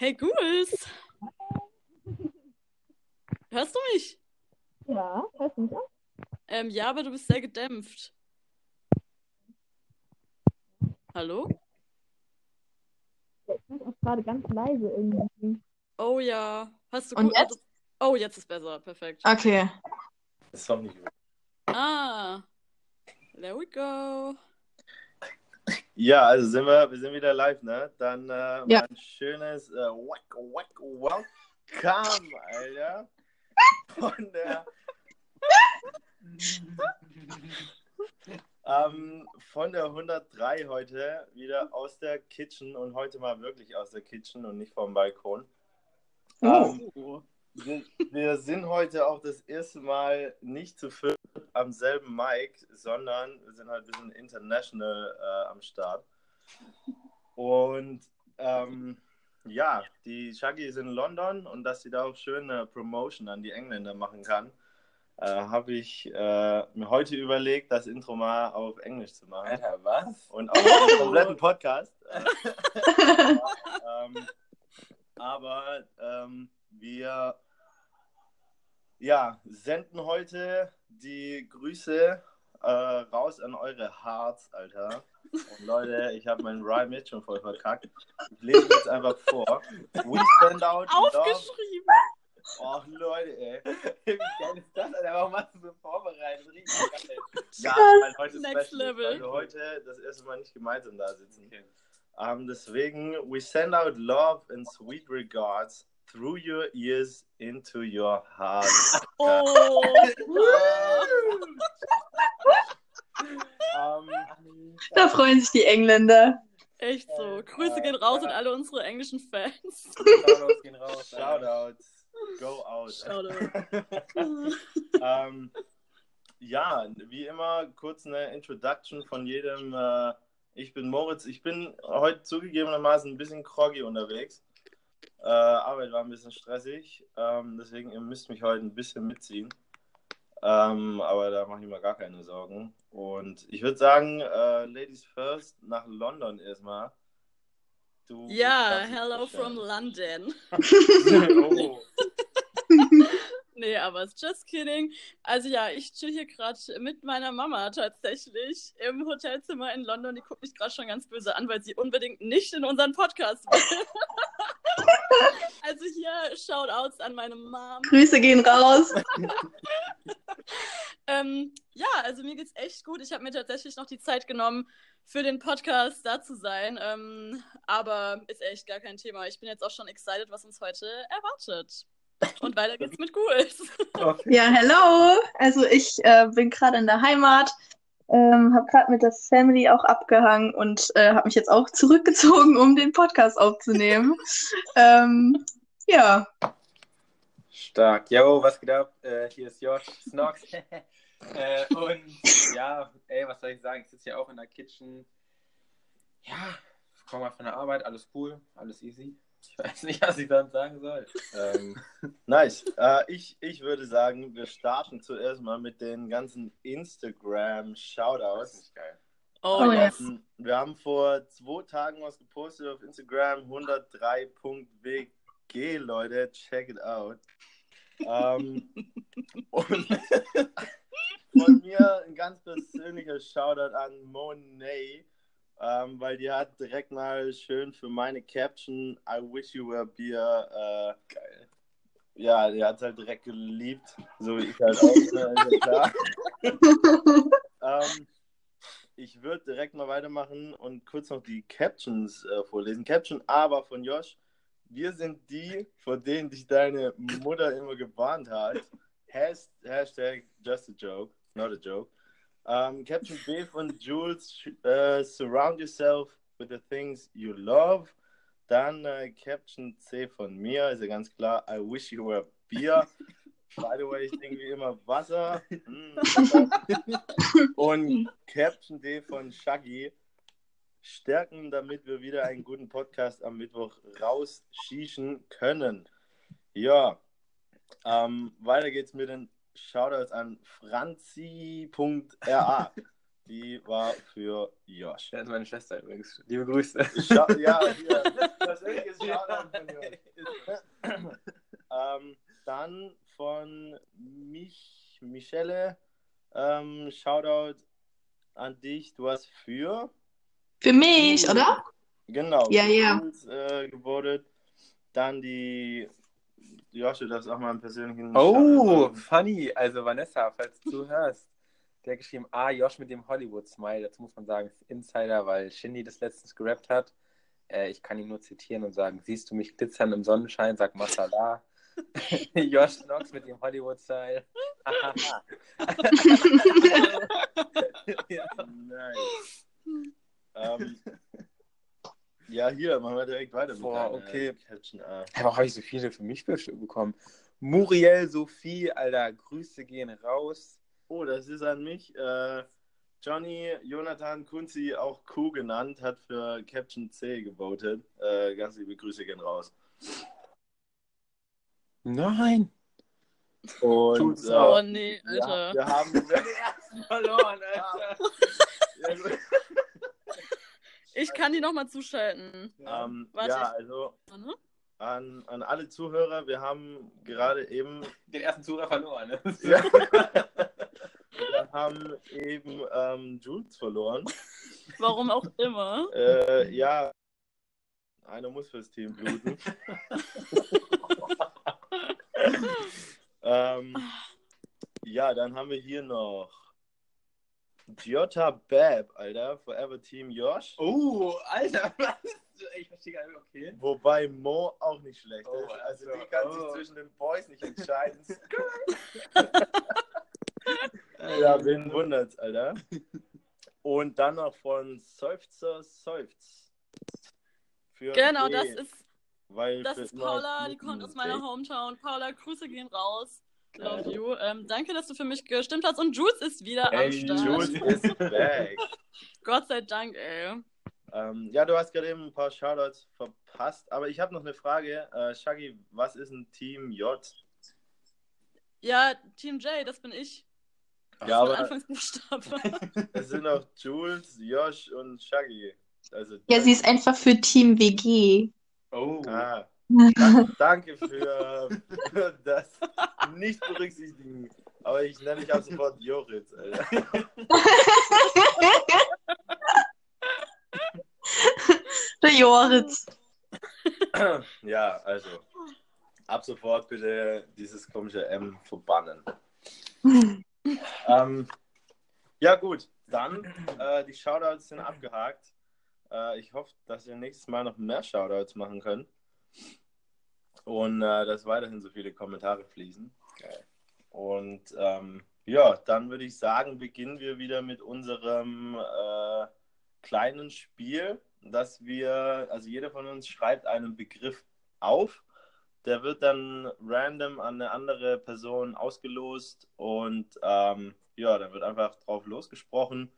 Hey, Ghouls. Hörst du mich? Ja, hörst du mich auch? Ähm, ja, aber du bist sehr gedämpft. Hallo? Ich bin auch gerade ganz leise irgendwie. Oh ja. Hast du Und jetzt? Oh, jetzt ist besser. Perfekt. Okay. Das ist doch nicht gut. Ah. There we go. Ja, also sind wir, wir sind wieder live, ne? Dann äh, Ja. ein schönes äh, Wack, Wack, Welcome, Alter. Von der ähm, von der 103 heute wieder aus der Kitchen und heute mal wirklich aus der Kitchen und nicht vom Balkon. Ähm, Oh. Wir, wir sind heute auch das erste Mal nicht zu viert am selben Mic, sondern wir sind halt ein bisschen international äh, am Start. Und ähm, ja, die Shaggy ist in London und dass sie da auch schön eine Promotion an die Engländer machen kann, äh, habe ich äh, mir heute überlegt, das Intro mal auf Englisch zu machen. Alter, was? Und auch den kompletten Podcast. Äh, ähm, aber ähm, wir ja, senden heute die Grüße äh, raus an eure Hearts, Alter. Und Leute, ich habe meinen Rhyme jetzt schon voll verkackt. Ich lese jetzt einfach vor. We send out love. Aufgeschrieben. Och, Leute, ey. Wie geil ist das? Alter, warum hast du so vorbereitet? Richtig geil. Ja, weil heute ist Next Special, level. weil wir heute das erste Mal nicht gemeinsam da sitzen. Okay. Um, deswegen, we send out love and sweet regards through your ears into your heart. Oh. um, Da freuen sich die Engländer. Echt so. Grüße gehen raus an alle unsere englischen Fans. Shoutouts gehen raus. Shoutouts, go out. Shoutout. ähm, ja, wie immer kurz eine Introduction von jedem. Äh, ich bin Moritz. Ich bin heute zugegebenermaßen ein bisschen groggy unterwegs. Äh, Arbeit war ein bisschen stressig. Ähm, deswegen, ihr müsst mich heute ein bisschen mitziehen. Ähm, aber da mache ich mir gar keine Sorgen. Und ich würde sagen, äh, Ladies first, nach London erstmal. Du Ja, hello from London. Oh. Nee, aber it's just kidding. Also ja, ich chill hier gerade mit meiner Mama tatsächlich im Hotelzimmer in London. Die guckt mich gerade schon ganz böse an, weil sie unbedingt nicht in unseren Podcast will. also hier Shoutouts an meine Mom. Grüße gehen raus. Ähm, ja, also mir geht's echt gut. Ich habe mir tatsächlich noch die Zeit genommen, für den Podcast da zu sein. Ähm, aber ist echt gar kein Thema. Ich bin jetzt auch schon excited, was uns heute erwartet. Und weiter geht's mit Ghouls. Ja, hello. Also ich äh, bin gerade in der Heimat, ähm, habe gerade mit der Family auch abgehangen und äh, habe mich jetzt auch zurückgezogen, um den Podcast aufzunehmen. ähm, ja, Stark. Yo, was geht ab? Äh, hier ist Josh Snox. äh, und ja, ey, was soll ich sagen? Ich sitze hier auch in der Kitchen. Ja, komm mal von der Arbeit, alles cool, alles easy. Ich weiß nicht, was ich dann sagen soll. Ähm, Nice. Äh, ich, ich würde sagen, wir starten zuerst mal mit den ganzen das Instagram-Shoutouts. ist nicht geil. Oh, wir, yes. haben, wir haben vor zwei Tagen was gepostet auf Instagram, 103.wg, Leute, check it out. Ähm, und von mir ein ganz persönlicher Shoutout an Monet, ähm, weil die hat direkt mal schön für meine Caption I wish you were beer äh, Geil. ja, die hat es halt direkt geliebt, so wie ich halt auch, klar. ähm, ich würde direkt mal weitermachen und kurz noch die Captions äh, vorlesen. Caption aber von Josh. Wir sind die, vor denen dich deine Mutter immer gewarnt hat. Has Hashtag just a joke, not a joke. Ähm, Caption B von Jules. äh, surround yourself with the things you love. Dann äh, Caption C von mir, ist ja ganz klar. I wish you were beer. By the way, ich trinke wie immer Wasser. Mm. Und Caption D von Shaggy. Stärken, damit wir wieder einen guten Podcast am Mittwoch rausschießen können. Ja, ähm, weiter geht's mit den Shoutouts an franzi.ra. Die war für Josh. Das ist meine Schwester übrigens. Liebe Grüße. Scha ja, hier. Das ist von ähm, dann von mich, Michelle. Ähm, Shoutout an dich. Du hast für. Für mich, oder? Genau. Ja, ja. Yeah. Äh. Dann die Josh, du darfst auch mal einen persönlichen Oh, funny. Also Vanessa, falls du zuhörst, der hat geschrieben, ah, Josh mit dem Hollywood-Smile. Dazu muss man sagen, ist Insider, weil Shindy das letztens gerappt hat. Äh, ich kann ihn nur zitieren und sagen, siehst du mich glitzern im Sonnenschein, sag Masala. Josh Knox mit dem Hollywood-Style. ja. Nice. ähm, ja, hier, machen wir direkt weiter. mit Boah, deiner okay. Caption A. Hey, warum habe ich so viele für mich bestimmt bekommen? Muriel Sophie, Alter, Grüße gehen raus. Oh, das ist an mich. Äh, Johnny Jonathan Kunzi, auch Q genannt, hat für Caption C gewotet. Äh, ganz liebe Grüße gehen raus. Nein. Und Tut's äh, Oh nee, ja, Alter. wir haben Verloren, Alter. Ich kann die nochmal zuschalten. ähm, Warte, ja, also an, an alle Zuhörer, wir haben gerade eben Den ersten Zuhörer verloren. Ne? Ja. wir haben eben ähm, Jules verloren. Warum auch immer. Äh, ja, einer muss fürs Team bluten. ähm, ja, dann haben wir hier noch Giota Bab, Alter, Forever Team Josh. Oh, Alter, was? Ich verstehe gar nicht, okay. Wobei Mo auch nicht schlecht Oh, ist. Also also, die kann oh. sich zwischen den Boys nicht entscheiden. ja, wen wundert's, Alter. Und dann noch von Seufzer Seufz. Für Genau, D, das ist, weil das ist Paula, die kommt aus meiner. Hometown. Paula, Grüße gehen raus. Love you. Ähm, danke, dass du für mich gestimmt hast. Und Jules ist wieder am Ey, Start. Jules ist back. Gott sei Dank, ey. ähm, ja, du hast gerade eben ein paar Shoutouts verpasst, aber ich habe noch eine Frage. Äh, Shaggy, was ist ein Team J? Ja, Team J, das bin ich. Ja, Von aber Anfangsbuchstabe. es sind auch Jules, Josh und Shaggy. Also, Ja, sie ist einfach für Team WG. Oh. Ah, danke, danke für, für das nicht berücksichtigen. Aber ich nenne mich ab sofort Joritz, Alter. Der Joritz. Ja, also ab sofort bitte dieses komische M verbannen. ähm, ja, gut, dann äh, die Shoutouts sind abgehakt. Äh, ich hoffe, dass wir nächstes Mal noch mehr Shoutouts machen können. Und äh, dass weiterhin so viele Kommentare fließen. Und ähm, ja, dann würde ich sagen, beginnen wir wieder mit unserem äh, kleinen Spiel, dass wir, also jeder von uns schreibt einen Begriff auf. Der wird dann random an eine andere Person ausgelost und ähm, ja, dann wird einfach drauf losgesprochen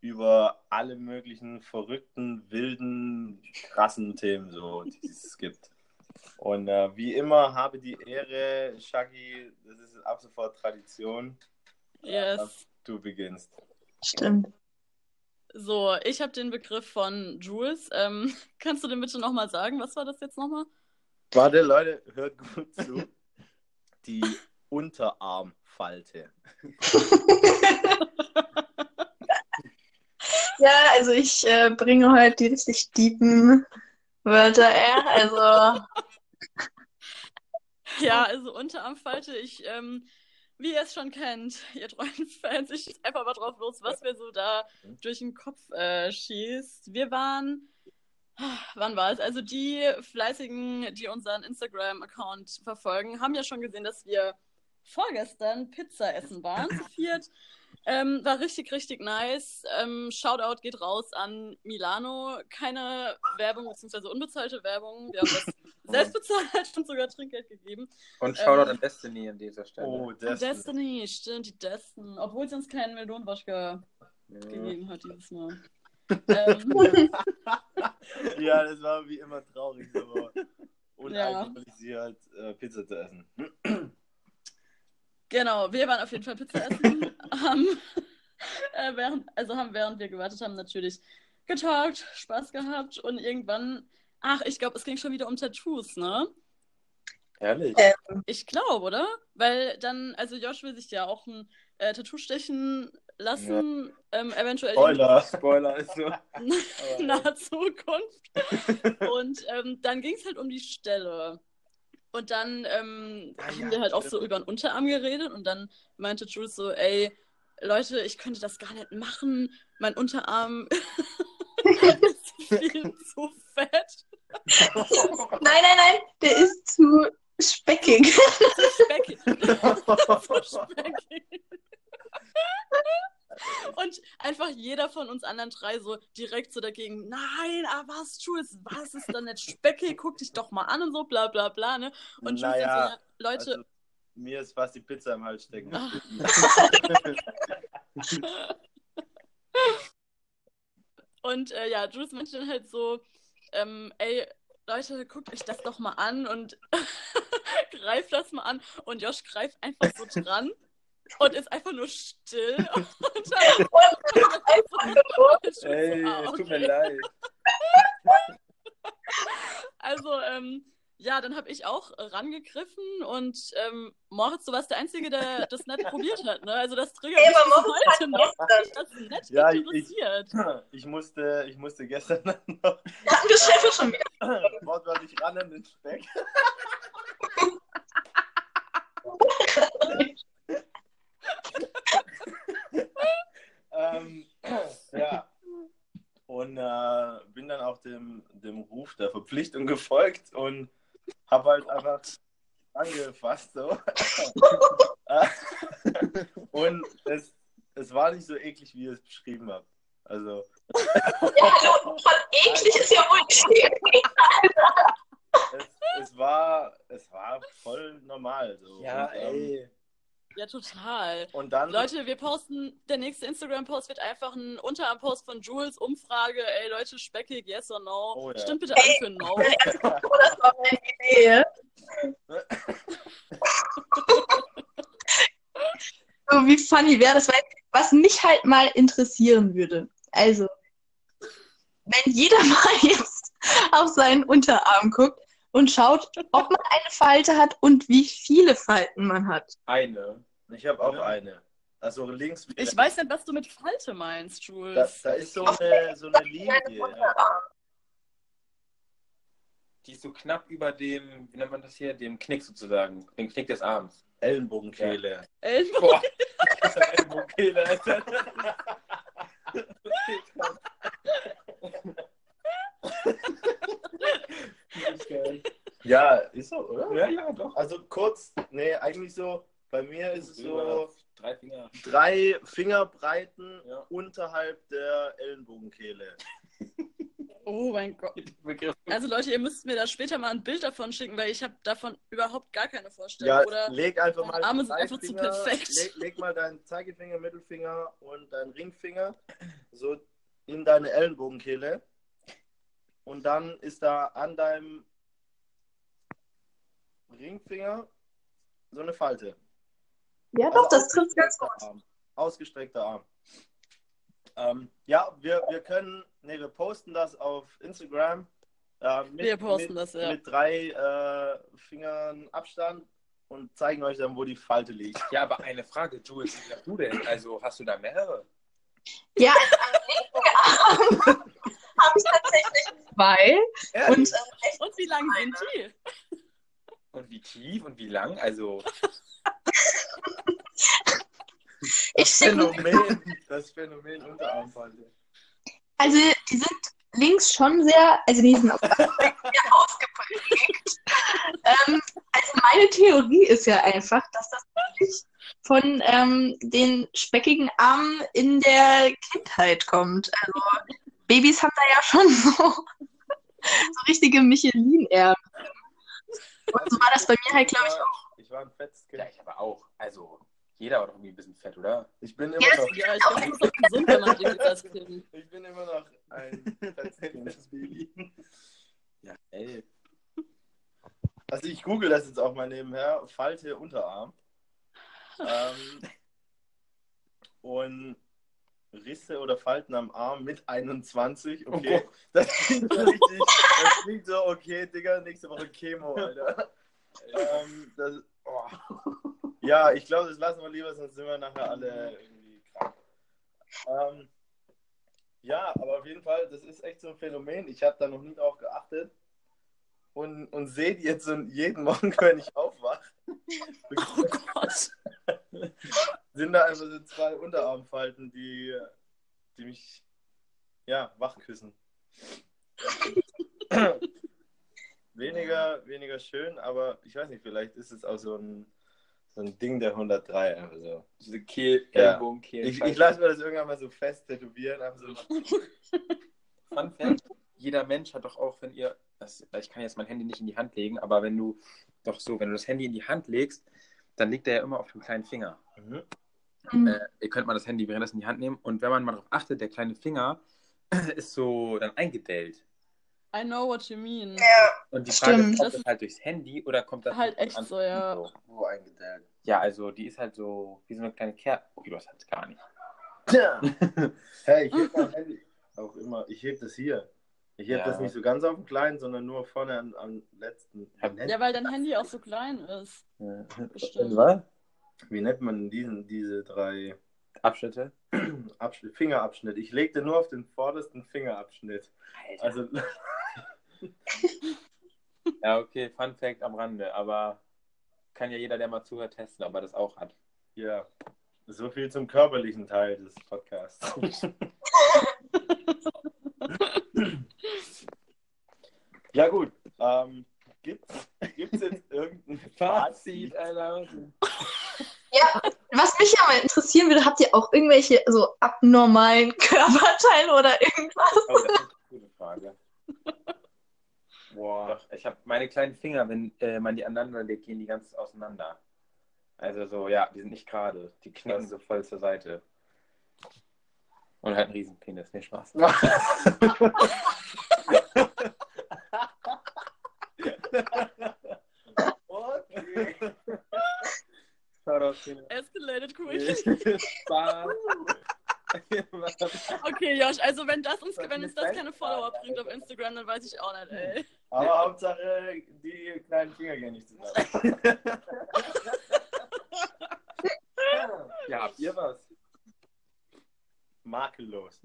über alle möglichen verrückten, wilden, krassen Themen, so, die es gibt. Und äh, wie immer habe die Ehre, Shaggy, das ist ab sofort Tradition, Yes. du beginnst. Stimmt. So, ich habe den Begriff von Jules. Ähm, kannst du den bitte nochmal sagen? Was war das jetzt nochmal? Warte, Leute, hört gut zu. Die Unterarmfalte. Ja, also ich äh, bringe heute die richtig tiefen Wörter, äh, also Ja, also Unterarmfalte, ich, ähm, wie ihr es schon kennt, ihr treuen Fans, ich schieß einfach mal drauf los, was mir so da durch den Kopf äh, schießt. Wir waren, wann war es? Also die Fleißigen, die unseren Instagram-Account verfolgen, haben ja schon gesehen, dass wir vorgestern Pizza essen waren, zu viert. Ähm, war richtig, richtig nice. Ähm, Shoutout geht raus an Milano. Keine Werbung bzw. unbezahlte Werbung. Wir haben das selbst bezahlt und sogar Trinkgeld gegeben. Und Shoutout Ähm, an Destiny an dieser Stelle. Oh, Und das Destiny, stimmt, die Destiny. Obwohl sie uns keinen Melonenwaschka Ja. gegeben hat dieses Mal. ähm, Ja, das war wie immer traurig, aber Ja. unalkoholisiert äh, Pizza zu essen. Genau, wir waren auf jeden Fall Pizza essen. haben, äh, während, also haben, während wir gewartet haben, natürlich getalkt, Spaß gehabt und irgendwann, ach, ich glaube, es ging schon wieder um Tattoos, ne? Herrlich. Äh, Ich glaube, oder? Weil dann, also Josh will sich ja auch ein äh, Tattoo stechen lassen, ähm, eventuell Spoiler. Spoiler ist so. naher Zukunft. Und ähm, dann ging es halt um die Stelle. Und dann ähm, Ah, haben ja, wir halt auch so über den Unterarm geredet und dann meinte Jules so, ey, Leute, ich könnte das gar nicht machen. Mein Unterarm ist viel zu fett. nein, nein, nein, der ist zu speckig. Zu speckig. zu speckig. Und einfach jeder von uns anderen drei so direkt so dagegen, nein, aber was, Jules, was ist denn nicht speckig? Guck dich doch mal an und so, bla bla bla, ne? Und Jules dann so, naja, ja, Leute, also, mir ist fast die Pizza im Hals stecken. Ah. Und äh, ja, Jules meinte dann halt so, ähm, ey, Leute, guckt euch das doch mal an und greift das mal an. Und Josh greift einfach so dran und ist einfach nur still. Und dann, Ey, Ah, es tut okay. mir leid. Also, ähm, ja, dann habe ich auch rangegriffen und ähm, Moritz, du warst der Einzige, der das nicht probiert hat, ne? Also das triggert mich heute noch, dass das nicht Ja, ich- interessiert. Ich musste, ich musste gestern noch Hatten wir Chef schon wieder. wortwörtlich ran an den Speck. Ähm, ja. Und äh, bin dann auch dem, dem Ruf der Verpflichtung gefolgt und habe halt einfach angefasst. So. und es, es war nicht so eklig, wie ihr es beschrieben habt. Also, Ja, hallo, von eklig ist ja wohl nicht. es, es, war, es war voll normal. So. Ja, und, ähm, ey. Ja, total. Und dann, Leute, wir posten, der nächste Instagram-Post wird einfach ein Unterarm-Post von Jules, Umfrage, ey Leute, speckig, yes or no. Oh ja. Stimmt bitte an für no. Das war meine Idee. So, wie funny wäre das, weil, was mich halt mal interessieren würde. Also, wenn jeder mal jetzt auf seinen Unterarm guckt und schaut, ob man eine Falte hat und wie viele Falten man hat. Eine. ich habe auch eine. Also links. Ich weiß nicht, was du mit Falte meinst, Da, Jules. da ist so eine, so eine Linie. Ja. Die ist so knapp über dem, wie nennt man das hier, dem Knick sozusagen. Dem Knick des Arms. Ellenbogenkehle. Ellenbogen. Boah. Das ist ein Ellenbogenkehle, Alter. Ja, ist so, oder? Ja, ja, doch. Also kurz, nee, eigentlich so, bei mir ist es so Drei Finger. drei Fingerbreiten Ja. unterhalb der Ellenbogenkehle. Oh mein Gott. Also Leute, ihr müsst mir da später mal ein Bild davon schicken, weil ich habe davon überhaupt gar keine Vorstellung. Ja, Oder leg einfach mal Arme sind einfach zu Finger- perfekt. Leg, leg mal deinen Zeigefinger, Mittelfinger und deinen Ringfinger so in deine Ellenbogenkehle. Und dann ist da an deinem Ringfinger so eine Falte. Ja, Also doch, das trifft ganz gut. Arm. Ausgestreckter Arm. Ähm, ja, wir, wir können, nee, wir posten das auf Instagram. Äh, mit, Wir posten mit, das, ja. Mit drei äh, Fingern Abstand und zeigen euch dann, wo die Falte liegt. Ja, aber eine Frage, Jules, wie hast du denn? Also hast du da mehrere? Ja, am linken Arm habe ich tatsächlich zwei. Ehrlich? Und äh, Und wie lang sind die? Und wie tief und wie lang? Also, ich Phänomen, das Phänomen Unterarmfalte. Also, die sind links schon sehr, also die sind auf sehr ausgeprägt. ähm, also meine Theorie ist ja einfach, dass das wirklich von ähm, den speckigen Armen in der Kindheit kommt. Also Babys haben da ja schon so, so richtige Michelin-Erben. Und so war das bei mir halt, glaube ich, auch. Ich war ein fettes Kind. ja, ich aber auch. Also, jeder war doch irgendwie ein bisschen fett, oder? Ich bin immer Ja, noch, Ja, ich glaube, das ist auch gesund, wenn man die als Kind. ich bin immer noch ein fettes Kind. Baby. Ja, ey. Also ich google das jetzt auch mal nebenher. Falte Unterarm. Ähm, und Risse oder Falten am Arm mit 21. Okay. Oh Das klingt so richtig. Das klingt so, okay, Digga, nächste Woche Chemo, Alter. ähm, das, oh. Ja, ich glaube, das lassen wir lieber, sonst sind wir nachher alle irgendwie krank. Ähm, ja, aber auf jeden Fall, das ist echt so ein Phänomen. Ich habe da noch nie drauf geachtet und, und die jetzt jeden Morgen, wenn ich aufwache. Oh Gott. sind da einfach so zwei Unterarmfalten, die, die mich ja, wach küssen. weniger, weniger schön, aber ich weiß nicht, vielleicht ist es auch so ein, so ein Ding der 103. Einfach so. Diese Kehl, Ja. Ellbogen, Kehl. Ich, ich lasse mir das irgendwann mal so fest tätowieren. So. Fun Fact: Jeder Mensch hat doch auch, wenn ihr, das, ich kann jetzt mein Handy nicht in die Hand legen, aber wenn du doch so, wenn du das Handy in die Hand legst, dann liegt er ja immer auf dem kleinen Finger. Mhm. Mhm. Äh, ihr könnt mal das Handy währenddessen in die Hand nehmen und wenn man mal darauf achtet, der kleine Finger ist so dann eingedellt. I know what you mean. Und die Frage Stimmt. ist, kommt Das das halt durchs Handy oder kommt das Halt echt so, ja. Wo eingedellt. Ja, also die ist halt so wie so eine kleine Kerze. Oh, du hast halt gar nicht. Tja. Hey, ich heb mein Handy auch immer. Ich heb das hier. Ich heb Ja. das nicht so ganz auf dem kleinen, sondern nur vorne am, am letzten. Ja, Ja, weil dein Handy auch so klein ist. Ja. Bestimmt. Was? Wie nennt man diesen, diese drei Abschnitte? Abschnitt, Fingerabschnitt? Ich legte nur auf den vordersten Fingerabschnitt. Alter. Also, Ja, okay, Fun Fact am Rande, aber kann ja jeder, der mal zuhört, testen, ob er das auch hat. ja. So viel zum körperlichen Teil des Podcasts. ja, gut. Ähm, Gibt es jetzt irgendein Fazit? Alter. Was mich ja mal interessieren würde, habt ihr auch irgendwelche so abnormalen Körperteile oder irgendwas? Oh, das ist eine gute Frage. Boah. Doch, ich habe meine kleinen Finger, wenn äh, man die aneinander legt, gehen die ganz auseinander. Also so, ja, die sind nicht gerade. Die knicken Krass. so voll zur Seite. Und halt ein Riesenpenis, nee, Spaß. okay. Escalated quickly. Okay, Josh, also wenn das uns, wenn uns das keine Follower bringt auf. Instagram, dann weiß ich auch nicht, ey. Aber Hauptsache, die kleinen Finger gehen nicht zusammen. ja, habt ihr was? Makellos.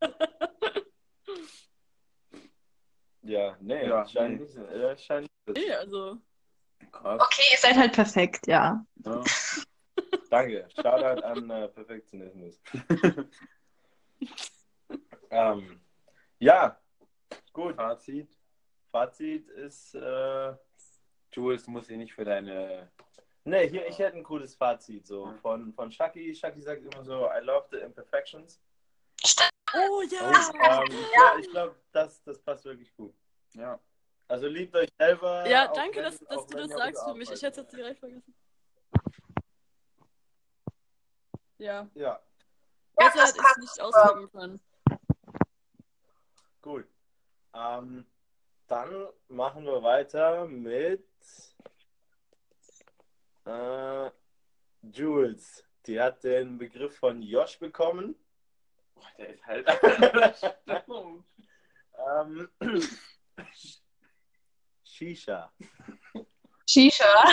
ja, nee, Ja, scheint nee. nicht. Äh, scheint nicht. Nee, also. Krass. Okay, ihr seid halt perfekt, ja. Ja. Danke. Shoutout an äh, Perfektionismus. ähm, ja, gut. Fazit. Fazit ist, äh, Jules, du musst dich nicht für deine. ne, hier, ich hätte ein cooles Fazit so von, von Shaki. Shaki sagt immer so, I love the imperfections. Oh Und, ja! ähm, ich glaube, ich glaub, das, das passt wirklich gut. Ja. Also liebt euch selber. Ja, danke, wenn- dass, dass du das sagst für mich. Ich hätte es jetzt direkt vergessen. Ja, Ja, besser hätte ich es nicht ausdrücken können. gut. Ähm, dann machen wir weiter mit äh, Jules. Die hat den Begriff von Josh bekommen. Boah, der ist halt. Ähm, Shisha. Shisha.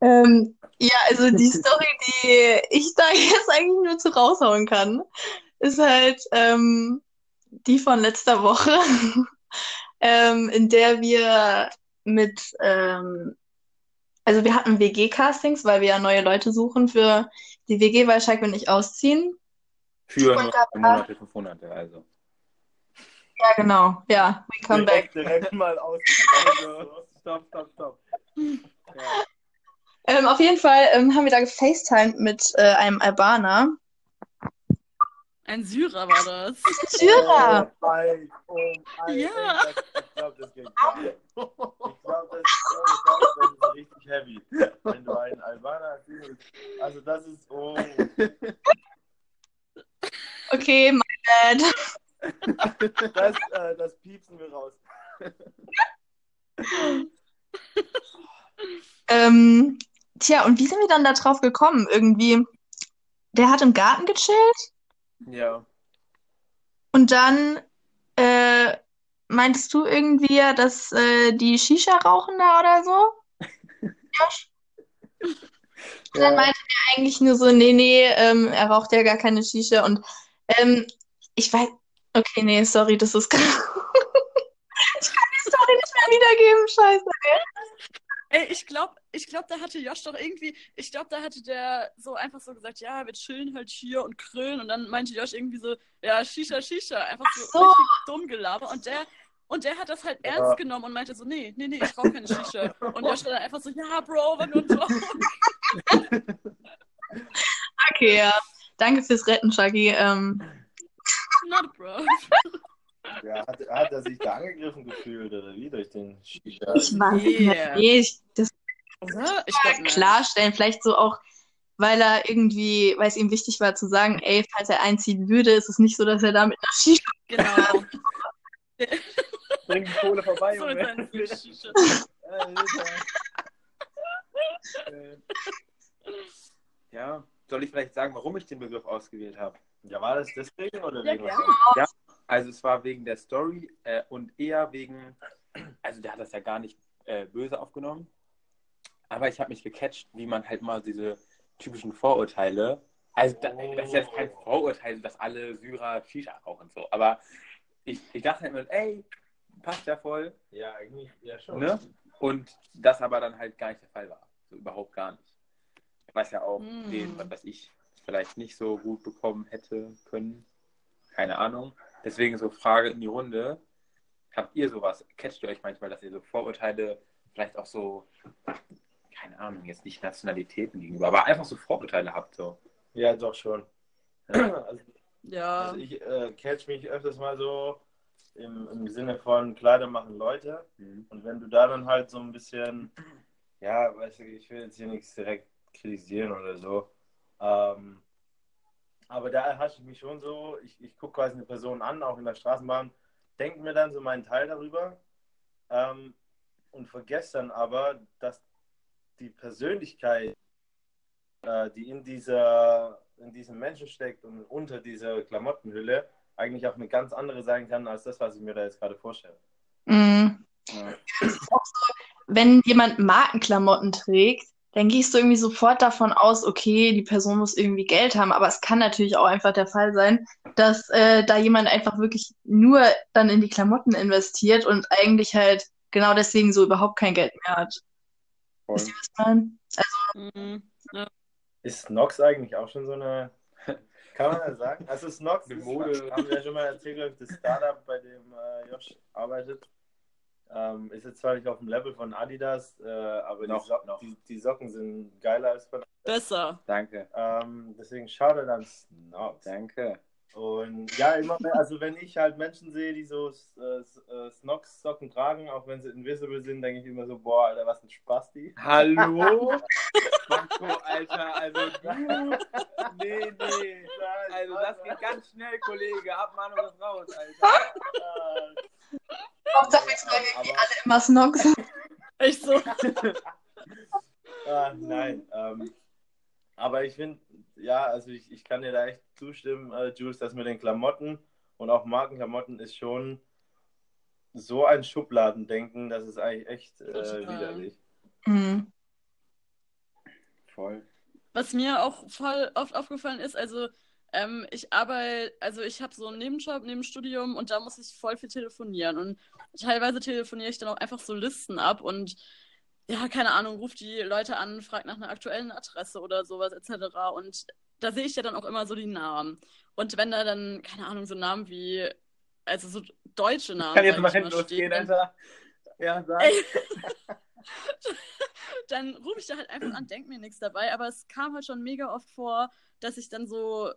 Ähm, ja, also die Story, die ich da jetzt eigentlich nur zu raushauen kann, ist halt ähm, die von letzter Woche, ähm, in der wir mit, ähm, also wir hatten WG-Castings, weil wir ja neue Leute suchen für die WG, weil Schalke und ich ausziehen. Für Und Monate, fünf Monate, also. Ja, genau. Ja, we come back. Direkt, direkt mal aus. Stopp, stopp, stopp. Ähm, auf jeden Fall ähm, haben wir da gefacetimed mit äh, einem Albaner. Ein Syrer war das. Syrer! Oh, mein, oh, mein, Ja. ey, das- Ich glaube, das geht. Ich glaube, das, glaub, das ist richtig heavy. Wenn du einen Albaner siehst. Also, das ist. Oh. Okay, my bad. Das, äh, das piepsen wir raus. Ähm, tja, und wie sind wir dann da drauf gekommen? Irgendwie, der hat im Garten gechillt Ja. und dann äh, meintest du irgendwie, dass äh, die Shisha rauchen da oder so? Josh? Und dann meinte er eigentlich nur so, nee, nee, ähm, er raucht ja gar keine Shisha. Und ähm, ich weiß, okay, nee, sorry, das ist ich kann die Story nicht mehr wiedergeben, scheiße. Ey, ich glaube, ich glaub, da hatte Josh doch irgendwie, ich glaube, da hatte der so einfach so gesagt, ja, wir chillen halt hier und grillen. Und dann meinte Josh irgendwie so, ja, Shisha, Shisha. Einfach so, so. richtig dumm gelabert. Und der, und der hat das halt ernst Ja. genommen und meinte so, nee, nee, nee, ich rauche keine Shisha. Und Josh war dann einfach so, ja, Bro, war nur ein Joke. Okay, ja. Danke fürs Retten, Shaggy. Ähm, Not bro. Ja, hat, hat er sich da angegriffen gefühlt oder wie durch den Shisha? ich weiß nicht Yeah. ich, das Oder? Ich nicht. klarstellen. Vielleicht so auch, weil er irgendwie, weil es ihm wichtig war zu sagen, ey, falls er einziehen würde, ist es nicht so, dass er da mit einer Shisha. Genau. Bring die Kohle vorbei, So Junge. ja, soll ich vielleicht sagen, warum ich den Begriff ausgewählt habe? Ja, war das deswegen oder Ja, wegen gerne. was? Also es war wegen der Story äh, und eher wegen, also der hat das ja gar nicht äh, böse aufgenommen, aber ich habe mich gecatcht, wie man halt mal diese typischen Vorurteile, also da, das ist jetzt kein Vorurteil, dass alle Syrer Shisha rauchen so, aber ich, ich dachte halt immer, ey, passt ja voll, Ja, eigentlich, ja schon. ne? Und das aber dann halt gar nicht der Fall war, so überhaupt gar nicht. Was ja auch Mm. den, was weiß ich, vielleicht nicht so gut bekommen hätte können, keine Ahnung. Deswegen so Frage in die Runde. Habt ihr sowas? Catcht ihr euch manchmal, dass ihr so Vorurteile, vielleicht auch so, keine Ahnung, jetzt nicht Nationalitäten gegenüber, aber einfach so Vorurteile habt so? Ja, doch schon. Also, Ja. also ich äh, catch mich öfters mal so im, im Sinne von Kleider machen Leute. Mhm. Und wenn du da dann halt so ein bisschen, ja, weißt du, ich will jetzt hier nichts direkt kritisieren oder so. Ähm, aber da erhasche ich mich schon so, ich, ich gucke quasi eine Person an, auch in der Straßenbahn, denke mir dann so meinen Teil darüber ähm, und vergesse dann aber, dass die Persönlichkeit, äh, die in dieser in diesem Menschen steckt und unter dieser Klamottenhülle eigentlich auch eine ganz andere sein kann, als das, was ich mir da jetzt gerade vorstelle. Mhm. Ja. Wenn jemand Markenklamotten trägt, dann gehst du irgendwie sofort davon aus, okay, die Person muss irgendwie Geld haben, aber es kann natürlich auch einfach der Fall sein, dass äh, da jemand einfach wirklich nur dann in die Klamotten investiert und eigentlich halt genau deswegen so überhaupt kein Geld mehr hat. Voll. Wisst ihr, was ich meine? Mhm. Ist Snox eigentlich auch schon so eine, kann man das sagen? Also Snox Mode. haben wir ja schon mal erzählt, das Startup, bei dem äh, Josh arbeitet. Ähm, ist jetzt zwar nicht auf dem Level von Adidas, äh, aber Noch, die, Socken, noch. Die, die Socken sind geiler als von Besser. Danke, ähm, Deswegen schaut er dann Snox. danke. Und ja, immer mehr, also wenn ich halt Menschen sehe, die so äh, äh, Snox-Socken tragen, auch wenn sie invisible sind, denke ich immer so, boah, Alter, was ein Spasti. Hallo? Marco, Alter, also du. Nee, nee. Also das geht ganz schnell, Kollege. Abmahnung ist raus, Alter. Hauptsache, tragen aber- irgendwie alle immer Snox. Echt so. Ah, nein, ähm, aber ich finde, ja, also ich, ich kann dir da echt zustimmen, äh, Jules, dass mit den Klamotten und auch Markenklamotten ist schon so ein Schubladendenken, das ist eigentlich echt äh, widerlich. Mhm. Voll. Was mir auch voll oft aufgefallen ist, also ähm, ich arbeite, also ich habe so einen Nebenjob neben dem Studium und da muss ich voll viel telefonieren und teilweise telefoniere ich dann auch einfach so Listen ab und ja, keine Ahnung, ruft die Leute an, fragt nach einer aktuellen Adresse oder sowas etc. Und da sehe ich ja dann auch immer so die Namen. Und wenn da dann, keine Ahnung, so Namen wie, also so deutsche Namen, Kann jetzt mal ich hinten losgehen, dann- Alter. Ja, sag. Ey. dann rufe ich da halt einfach an, denk mir nichts dabei. Aber es kam halt schon mega oft vor, dass ich dann so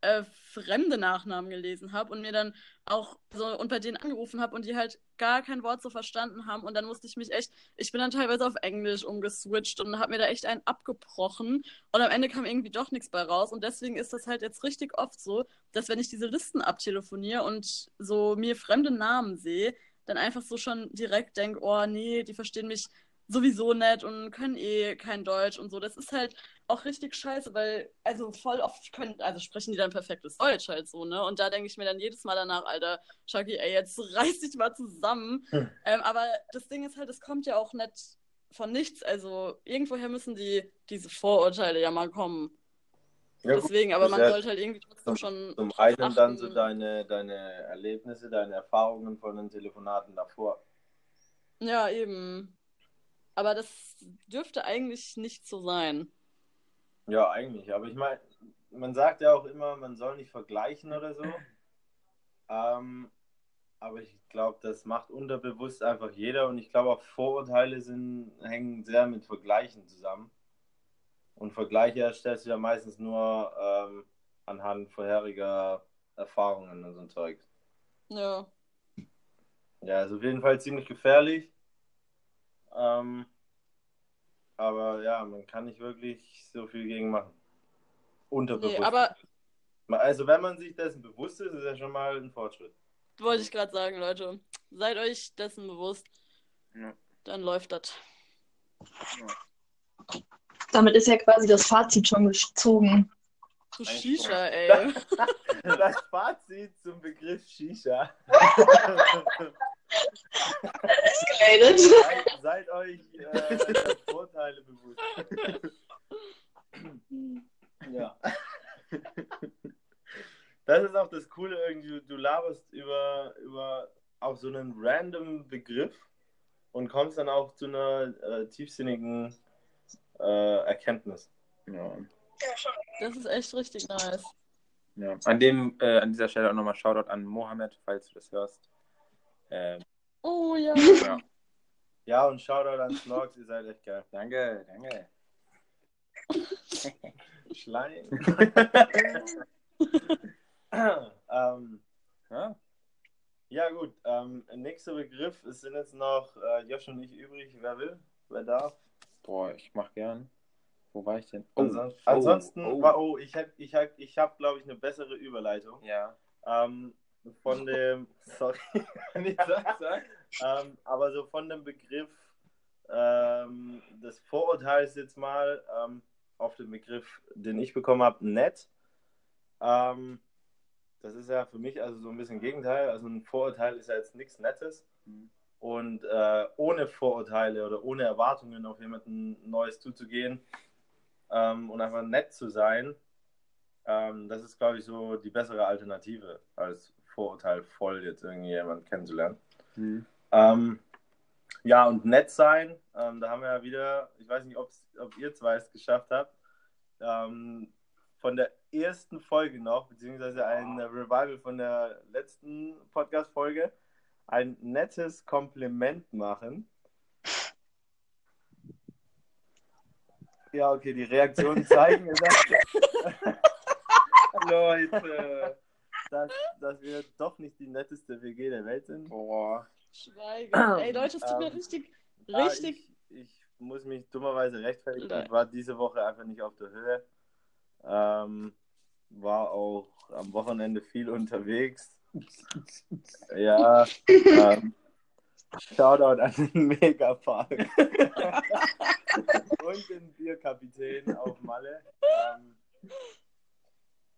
äh, fremde Nachnamen gelesen habe und mir dann auch so und bei denen angerufen habe und die halt gar kein Wort so verstanden haben. Und dann musste ich mich echt, ich bin dann teilweise auf Englisch umgeswitcht und habe mir da echt einen abgebrochen. Und am Ende kam irgendwie doch nichts bei raus. Und deswegen ist das halt jetzt richtig oft so, dass wenn ich diese Listen abtelefoniere und so mir fremde Namen sehe, dann einfach so schon direkt denke, oh nee, die verstehen mich sowieso nicht und können eh kein Deutsch und so. Das ist halt auch richtig scheiße, weil, also voll oft können, also sprechen die dann perfektes Deutsch halt so, ne? Und da denke ich mir dann jedes Mal danach, Alter, Chucky, ey, jetzt reiß dich mal zusammen. Hm. Ähm, aber das Ding ist halt, es kommt ja auch nicht von nichts. Also irgendwoher müssen die diese Vorurteile ja mal kommen. Ja, Deswegen, aber man sollte halt irgendwie trotzdem schon. Zum einen achten. dann so deine, deine Erlebnisse, deine Erfahrungen von den Telefonaten davor. Ja, eben. Aber das dürfte eigentlich nicht so sein. Ja, eigentlich. Aber ich meine, man sagt ja auch immer, man soll nicht vergleichen oder so. Ähm, aber ich glaube, das macht unterbewusst einfach jeder und ich glaube auch Vorurteile sind, hängen sehr mit Vergleichen zusammen. Und Vergleiche erstellst du ja meistens nur ähm, anhand vorheriger Erfahrungen und so ein Zeug. Ja. Ja, ist auf jeden Fall ziemlich gefährlich. Ähm, aber ja, man kann nicht wirklich so viel gegen machen. Unterbewusst. Nee, aber... Also wenn man sich dessen bewusst ist, ist ja schon mal ein Fortschritt. Wollte ich gerade sagen, Leute. Seid euch dessen bewusst. Ja. Dann läuft das. Ja. Damit ist ja quasi das Fazit schon gezogen. Zu Shisha, ey. Das Fazit zum Begriff Shisha. Escalated. Seid, seid euch äh, Vorteile bewusst. ja. Das ist auch das Coole irgendwie, du laberst über, über auch so einen random Begriff und kommst dann auch zu einer äh, tiefsinnigen äh, Erkenntnis. Ja. Das ist echt richtig nice. Ja. An, dem, äh, an dieser Stelle auch nochmal Shoutout an Mohammed, falls du das hörst. Ähm, oh ja. ja. Ja, und Shoutout an Snorks, ihr seid echt geil. Danke, danke. Schleim. ähm, ja. ja, gut. Ähm, nächster Begriff. Es sind jetzt noch äh, Josh und ich übrig. Wer will? Wer darf? Boah, ich mach gern. Wo war ich denn? Oh, ansonsten, oh, ansonsten oh. War, oh, ich habe, ich hab, ich hab, glaube ich, eine bessere Überleitung. Ja. Ähm, von dem, sorry, nicht sagen, ähm, aber so von dem Begriff ähm, des Vorurteils jetzt mal ähm, auf den Begriff, den ich bekommen habe, nett. Ähm, das ist ja für mich also so ein bisschen Gegenteil. Also ein Vorurteil ist ja jetzt nichts Nettes. Mhm. Und äh, ohne Vorurteile oder ohne Erwartungen auf jemanden Neues zuzugehen ähm, und einfach nett zu sein, ähm, das ist, glaube ich, so die bessere Alternative, als Vorurteil voll jetzt irgendwie jemanden kennenzulernen. Mhm. Ähm, ja, und nett sein, ähm, da haben wir ja wieder, ich weiß nicht, ob ihr zwei es geschafft habt, ähm, von der ersten Folge noch, beziehungsweise ein Revival von der letzten Podcast-Folge, ein nettes Kompliment machen. Ja, okay, die Reaktionen zeigen, Leute, dass, dass wir doch nicht die netteste WG der Welt sind. Boah. Schweigen. Ey, Leute, es tut mir ähm, richtig, richtig. Ich, ich, muss mich dummerweise rechtfertigen. Ich war diese Woche einfach nicht auf der Höhe. Ähm, war auch am Wochenende viel unterwegs. ja. Ähm, Shoutout an den Megapark. Und den Bierkapitän auf Malle. Ähm,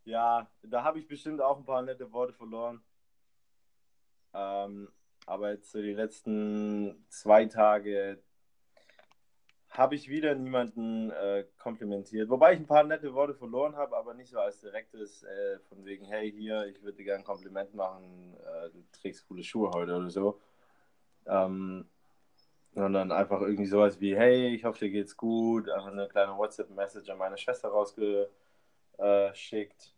ja, da habe ich bestimmt auch ein paar nette Worte verloren. Ähm, aber jetzt so die letzten zwei Tage habe ich wieder niemanden äh, komplimentiert. Wobei ich ein paar nette Worte verloren habe, aber nicht so als direktes, äh, von wegen, hey, hier, ich würde dir gerne ein Kompliment machen, äh, du trägst coole Schuhe heute oder so. Ähm, sondern einfach irgendwie sowas wie, hey, ich hoffe, dir geht's gut. Einfach eine kleine WhatsApp-Message an meine Schwester rausgeschickt.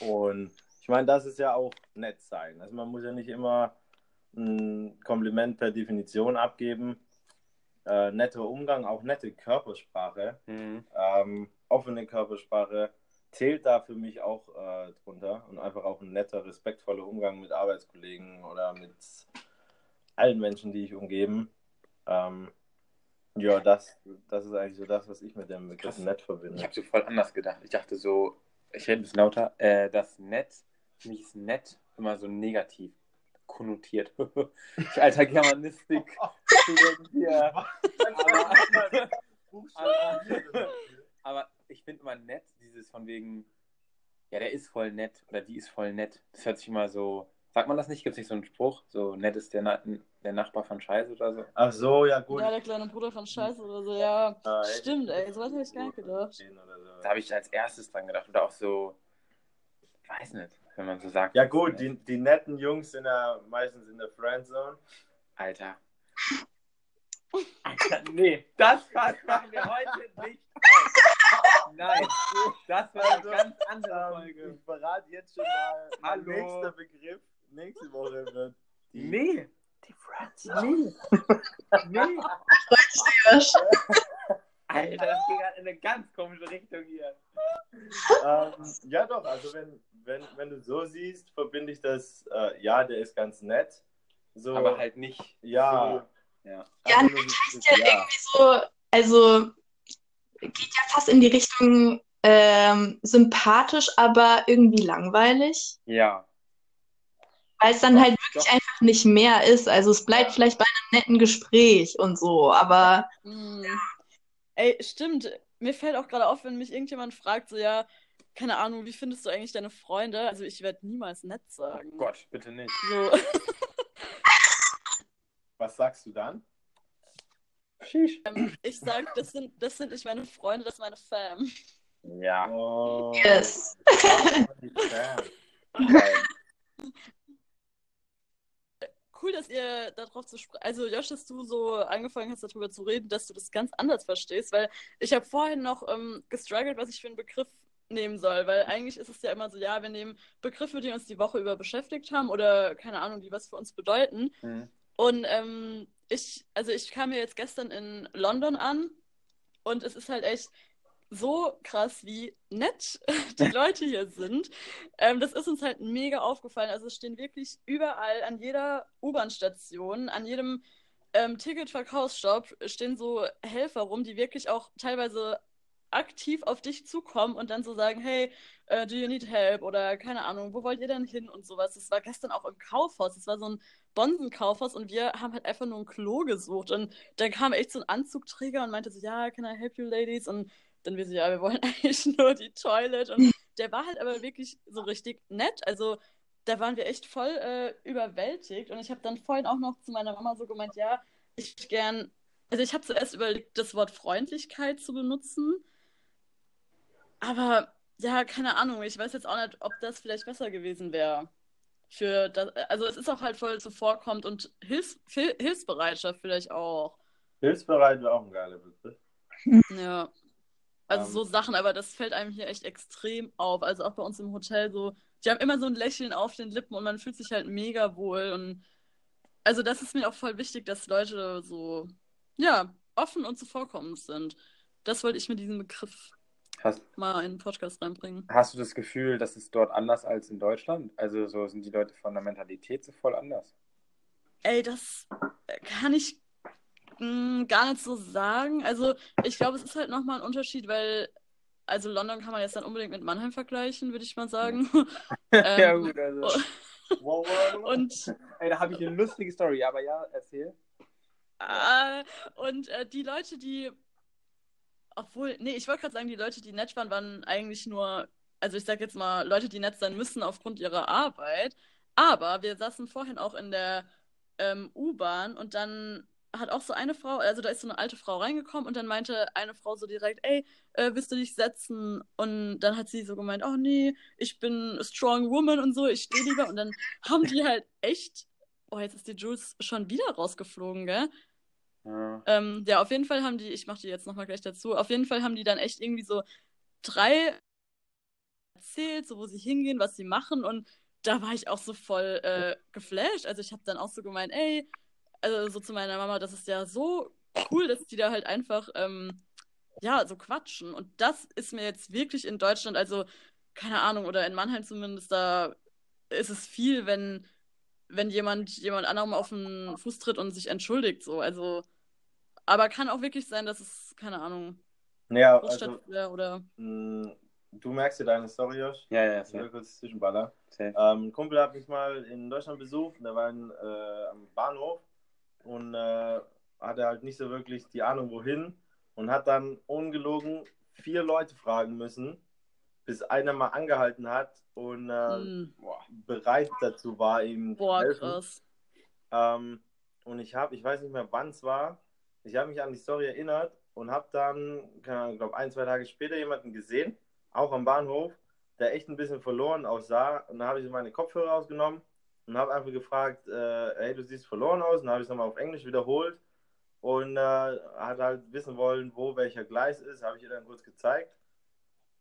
Und ich meine, das ist ja auch nett sein. Also man muss ja nicht immer ein Kompliment per Definition abgeben äh, netter Umgang, auch nette Körpersprache, mhm. ähm, offene Körpersprache zählt da für mich auch äh, drunter und einfach auch ein netter, respektvoller Umgang mit Arbeitskollegen oder mit allen Menschen, die ich umgeben. Ähm, ja, das, das ist eigentlich so das, was ich mit dem Begriff nett verbinde. Ich habe so voll anders gedacht. Ich dachte so, ich rede ein bisschen lauter, äh, das nett, für mich ist nett immer so negativ konnotiert. ich alter Germanistik. Hier. aber ich finde immer nett, dieses von wegen, ja, der ist voll nett oder die ist voll nett. Das hört sich immer so, sagt man das nicht? Gibt es nicht so einen Spruch? So nett ist der, der Nachbar von Scheiße oder so? Ach so, ja gut. Ja, der kleine Bruder von Scheiße oder so, ja. Ah? Stimmt, ey, sowas hätte ich gar nicht gedacht. Da habe ich als erstes dran gedacht. Oder auch so, weiß nicht, wenn man so sagt. Ja gut, die, die netten Jungs sind ja meistens in der Friendzone. Alter. Alter, nee, das machen wir heute nicht. Nein, das war eine ganz andere Ähm, Folge. ich verrate jetzt schon mal, Hallo. nächster Begriff nächste Woche wird die, Nee, die Friendzone. nee, nee. Josh. Alter, das ging halt in eine ganz komische Richtung hier. ähm, ja doch, also wenn, wenn, wenn du so siehst, verbinde ich das, äh, ja, der ist ganz nett. So, Aber halt nicht ja. so. Ja. Ja, einfach nur nett dieses- heißt ja irgendwie so, also geht ja fast in die Richtung ähm, sympathisch, aber irgendwie langweilig. Ja. Weil es dann halt wirklich einfach nicht mehr ist. Also es bleibt vielleicht bei einem netten Gespräch und so, aber Hm. Ey, stimmt. Mir fällt auch gerade auf, wenn mich irgendjemand fragt, so, ja, keine Ahnung, wie findest du eigentlich deine Freunde? Also ich werde niemals nett sagen. Oh Gott, bitte nicht. So. Was sagst du dann? Sheesh. Ich sag, das sind, das sind nicht meine Freunde, das ist meine Fam. Ja. Oh, yes. Cool, dass ihr darauf zu sprechen. Also, Josh, dass du so angefangen hast, darüber zu reden, dass du das ganz anders verstehst, weil ich habe vorhin noch ähm, gestruggelt, was ich für einen Begriff nehmen soll, weil eigentlich ist es ja immer so, ja, wir nehmen Begriffe, die uns die Woche über beschäftigt haben oder keine Ahnung, die was für uns bedeuten. Hm. Und ähm, ich, also ich kam mir jetzt gestern in London an und es ist halt echt so krass, wie nett die Leute hier sind. Ähm, das ist uns halt mega aufgefallen. Also es stehen wirklich überall an jeder U-Bahn-Station, an jedem ähm, Ticketverkaufsshop stehen so Helfer rum, die wirklich auch teilweise aktiv auf dich zukommen und dann so sagen, hey, äh, do you need help? Oder keine Ahnung, wo wollt ihr denn hin und sowas. Das war gestern auch im Kaufhaus. Das war so ein Bonsenkaufhaus und wir haben halt einfach nur ein Klo gesucht. Und dann kam echt so ein Anzugträger und meinte so, ja, can I help you ladies? Und dann wir so, ja, wir wollen eigentlich nur die Toilet. Und der war halt aber wirklich so richtig nett. Also da waren wir echt voll äh, überwältigt. Und ich habe dann vorhin auch noch zu meiner Mama so gemeint, ja, ich gern, also ich habe zuerst überlegt, das Wort Freundlichkeit zu benutzen. Aber ja, keine Ahnung, ich weiß jetzt auch nicht, ob das vielleicht besser gewesen wäre. Für das, also es ist auch halt voll zuvorkommt und Hilfs, Hil- Hilfsbereitschaft vielleicht auch. Hilfsbereit wäre auch ein geiler Begriff. Ja. Also Ähm. so Sachen, aber das fällt einem hier echt extrem auf. Also auch bei uns im Hotel so, die haben immer so ein Lächeln auf den Lippen und man fühlt sich halt mega wohl. Und also das ist mir auch voll wichtig, dass Leute so, ja, offen und zuvorkommend sind. Das wollte ich mit diesem Begriff Hast, mal in den Podcast reinbringen. hast du das Gefühl, das ist dort anders als in Deutschland? Also so sind die Leute von der Mentalität so voll anders? Ey, das kann ich mh, gar nicht so sagen. Also, ich glaube, es ist halt nochmal ein Unterschied, weil, also London kann man jetzt dann unbedingt mit Mannheim vergleichen, würde ich mal sagen. ja Ähm, gut, also. Wow, wow, wow. und Ey, da habe ich eine lustige Story, aber ja, erzähl. äh, und äh, die Leute, die, obwohl, nee, ich wollte gerade sagen, die Leute, die nett waren, waren eigentlich nur, also ich sag jetzt mal, Leute, die nett sein müssen aufgrund ihrer Arbeit. Aber wir saßen vorhin auch in der ähm, U-Bahn und dann hat auch so eine Frau, also da ist so eine alte Frau reingekommen und dann meinte eine Frau so direkt, ey, äh, willst du dich setzen? Und dann hat sie so gemeint, oh nee, ich bin a strong woman und so, ich stehe lieber. Und dann haben die halt echt, oh, jetzt ist die Jules schon wieder rausgeflogen, gell? Ja. Ähm, ja, auf jeden Fall haben die, ich mache die jetzt nochmal gleich dazu, auf jeden Fall haben die dann echt irgendwie so drei erzählt, so wo sie hingehen, was sie machen und da war ich auch so voll äh, geflasht. Also ich habe dann auch so gemeint, ey, also so zu meiner Mama, das ist ja so cool, dass die da halt einfach, ähm, ja, so quatschen. Und das ist mir jetzt wirklich in Deutschland, also keine Ahnung, oder in Mannheim zumindest, da ist es viel, wenn, wenn jemand jemand anderem auf den Fuß tritt und sich entschuldigt, so. Also, aber kann auch wirklich sein, dass es, keine Ahnung, Ja, also, wäre oder. mh, du merkst ja deine Story, Josh. Ja, ja, Ich will safe. kurz zwischenballern. safe. Ähm, ein Kumpel hat mich mal in Deutschland besucht und der war in, äh, am Bahnhof und äh, hatte halt nicht so wirklich die Ahnung, wohin und hat dann ungelogen vier Leute fragen müssen, bis einer mal angehalten hat und äh, Hm. bereit dazu war, ihm Boah, zu helfen. krass. Ähm, und ich habe, ich weiß nicht mehr, wann es war, ich habe mich an die Story erinnert und habe dann, ich glaube, ein, zwei Tage später jemanden gesehen, auch am Bahnhof, der echt ein bisschen verloren aussah. Und dann habe ich meine Kopfhörer rausgenommen und habe einfach gefragt, äh, hey, du siehst verloren aus. Und habe ich es nochmal auf Englisch wiederholt und äh, hat halt wissen wollen, wo welcher Gleis ist. Habe ich ihr dann kurz gezeigt.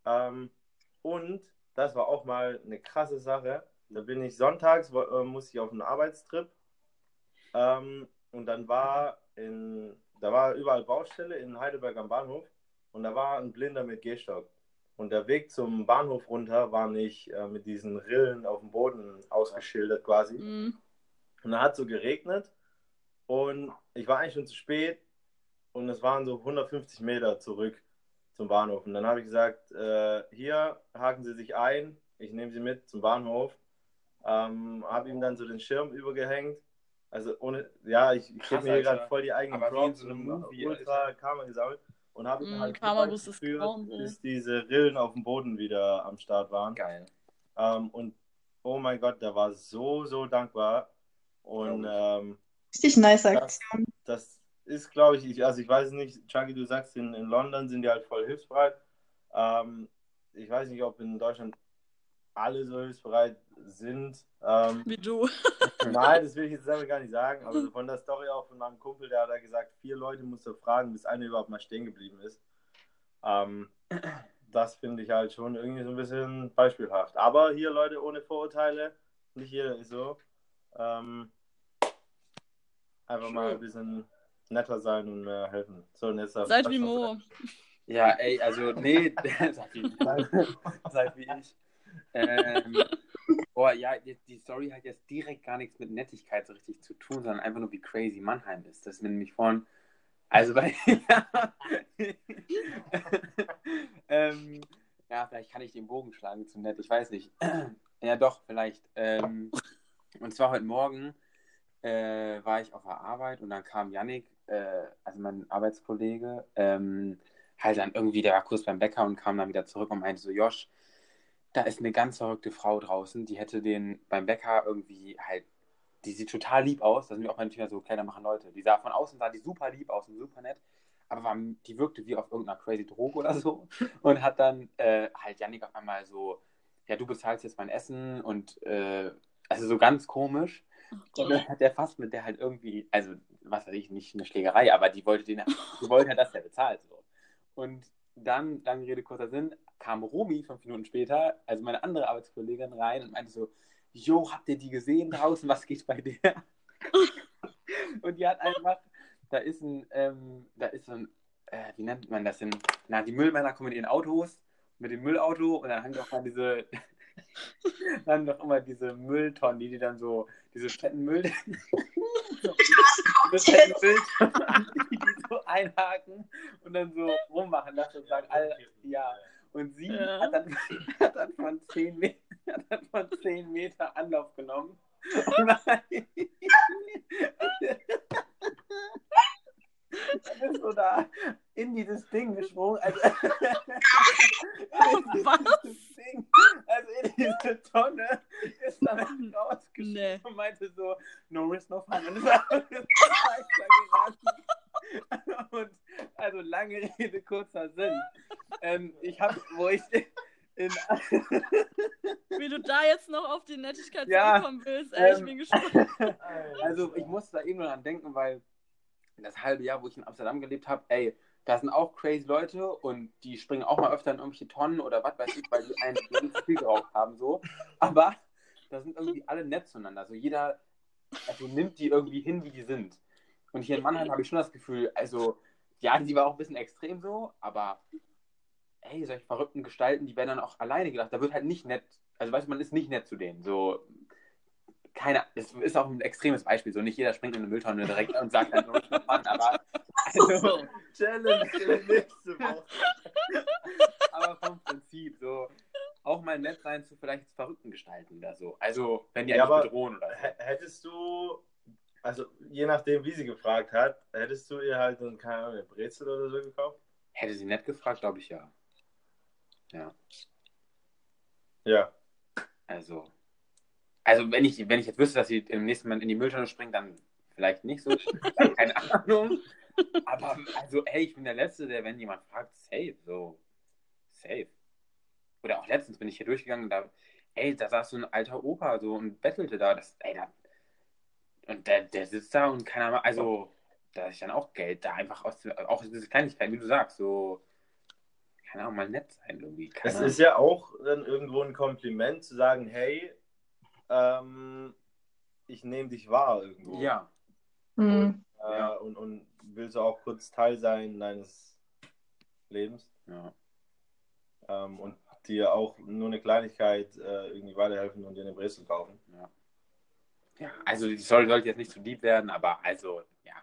Ähm, und das war auch mal eine krasse Sache. Da bin ich sonntags, äh, musste ich auf einen Arbeitstrip. Ähm, und dann war in, da war überall Baustelle in Heidelberg am Bahnhof und da war ein Blinder mit Gehstock. Und der Weg zum Bahnhof runter war nicht äh, mit diesen Rillen auf dem Boden ausgeschildert quasi. Hm. Und da hat so geregnet und ich war eigentlich schon zu spät und es waren so 150 Meter zurück zum Bahnhof. Und dann habe ich gesagt, äh, hier haken Sie sich ein, ich nehme Sie mit zum Bahnhof. Ähm, habe ihm dann so den Schirm übergehängt. Also ohne, ja, ich, ich gebe mir hier gerade voll die eigenen Props so einem und Movie, ultra Karma gesammelt und habe ihn Mm, halt so geführt, grauen, bis diese Rillen auf dem Boden wieder am Start waren. Geil. Ähm, und oh mein Gott, der war so, so dankbar. Und ähm, Richtig nice das, Aktion. das ist, glaube ich, ich, also ich weiß es nicht, Chucky, du sagst, in, in London sind die halt voll hilfsbereit. Ähm, ich weiß nicht, ob in Deutschland alle so hilfsbereit sind. Ähm, Wie du. nein, das will ich jetzt selber gar nicht sagen, aber so von der Story auch von meinem Kumpel, der hat da gesagt, vier Leute musst du fragen, bis einer überhaupt mal stehen geblieben ist. Ähm, das finde ich halt schon irgendwie so ein bisschen beispielhaft. Aber hier, Leute, ohne Vorurteile, nicht jeder ist so. Ähm, einfach mal ein bisschen netter sein und mehr helfen. So, und jetzt Seid wie Mo. Ja, ey, also, nee, seid wie ich. Ähm, boah, ja, die, die Story hat jetzt direkt gar nichts mit Nettigkeit so richtig zu tun, sondern einfach nur wie crazy Mannheim ist. Das ist mir nämlich vorhin, also bei, ähm, ja, vielleicht kann ich den Bogen schlagen zu nett, ich weiß nicht. ja, doch, vielleicht. Ähm, und zwar heute Morgen äh, war ich auf der Arbeit und dann kam Yannick, äh, also mein Arbeitskollege, ähm, halt dann irgendwie, der war kurz beim Bäcker und kam dann wieder zurück und meinte so, Josh, da ist eine ganz verrückte Frau draußen, die hätte den beim Bäcker irgendwie halt, die sieht total lieb aus, da sind wir auch Thema so Kleider machen Leute, die sah von außen, sah die super lieb aus und super nett, aber war, die wirkte wie auf irgendeiner crazy Droge oder so und hat dann äh, halt Yannick auf einmal so, ja, du bezahlst jetzt mein Essen und äh, also so ganz komisch. Und dann hat er fast mit der halt irgendwie, also was weiß ich, nicht eine Schlägerei, aber die wollte den, die wollte halt, dass der bezahlt. So. Und dann, lange Rede, kurzer Sinn, kam Romy fünf Minuten später, also meine andere Arbeitskollegin, rein und meinte so, Jo, habt ihr die gesehen draußen? Was geht bei der? und die hat einfach, da ist ein, ähm, da ist so ein, äh, wie nennt man das denn? Na, die Müllmänner kommen mit ihren Autos, mit dem Müllauto und dann haben doch mal diese, dann doch immer diese Mülltonnen, die die dann so, diese fetten Müll, diese fetten Mülltonnen, die die so einhaken und dann so rummachen lassen und sagen, all, ja. Und sie Ja. hat, dann, hat, dann von 10 Meter, hat dann von 10 Meter Anlauf genommen. Und dann, dann ist so da in dieses Ding gesprungen. Also, in dieses Ding, also in diese Tonne ist dann rausgesprungen Nee. und meinte so, no risk, no fun. Und ist einfach weitergerannt. Und also lange Rede, kurzer Sinn. Ähm, ich habe, wo ich in, Wie du da jetzt noch auf die Nettigkeit Ja, zurückkommen willst, ey, ich ähm, bin gespannt. also ich musste da eben nur dran denken, weil das halbe Jahr, wo ich in Amsterdam gelebt habe, ey, da sind auch crazy Leute und die springen auch mal öfter in irgendwelche Tonnen oder was weiß ich, weil die einen zu viel geraucht haben, so. Aber da sind irgendwie alle nett zueinander. Also jeder, also nimmt die irgendwie hin, wie die sind. Und hier in Mannheim habe ich schon das Gefühl, also, ja, die war auch ein bisschen extrem so, aber ey, solche verrückten Gestalten, die werden dann auch alleine gedacht. Da wird halt nicht nett, also weißt du, man ist nicht nett zu denen. So, keine, das ist auch ein extremes Beispiel. So, nicht jeder springt in eine Mülltonne direkt und sagt dann, no, no fun, aber, also, Challenge für nächste Woche. aber vom Prinzip so, auch mal nett sein zu vielleicht verrückten Gestalten oder so. Also, wenn die Ja, einen bedrohen oder so. Hättest du, also je nachdem, wie sie gefragt hat, hättest du ihr halt, dann, keine Ahnung, eine Brezel oder so gekauft? Hätte sie nett gefragt, glaube ich ja. Ja. Ja. Also. Also, wenn ich, wenn ich jetzt wüsste, dass sie im nächsten Moment in die Mülltonne springt, dann vielleicht nicht so. Keine Ahnung. Aber, also, ey, ich bin der Letzte, der, wenn jemand fragt, safe, so. Safe. Oder auch letztens bin ich hier durchgegangen, da, ey, da saß so ein alter Opa so und bettelte da. Das, ey, da, und der, der sitzt da und keiner mal, also, da ist dann auch Geld da einfach aus, auch diese Kleinigkeiten, wie du sagst, so, kann auch mal nett sein irgendwie. Keine Es Ahnung. ist ja auch dann irgendwo ein Kompliment zu sagen, hey, ähm, ich nehme dich wahr irgendwo. Ja, Hm. Äh, Ja. und, und willst du auch kurz Teil sein deines Lebens ja. ähm, und dir auch nur eine Kleinigkeit äh, irgendwie weiterhelfen und dir eine Brezel kaufen. Ja, also die soll, sollte jetzt nicht zu lieb werden, aber also, ja.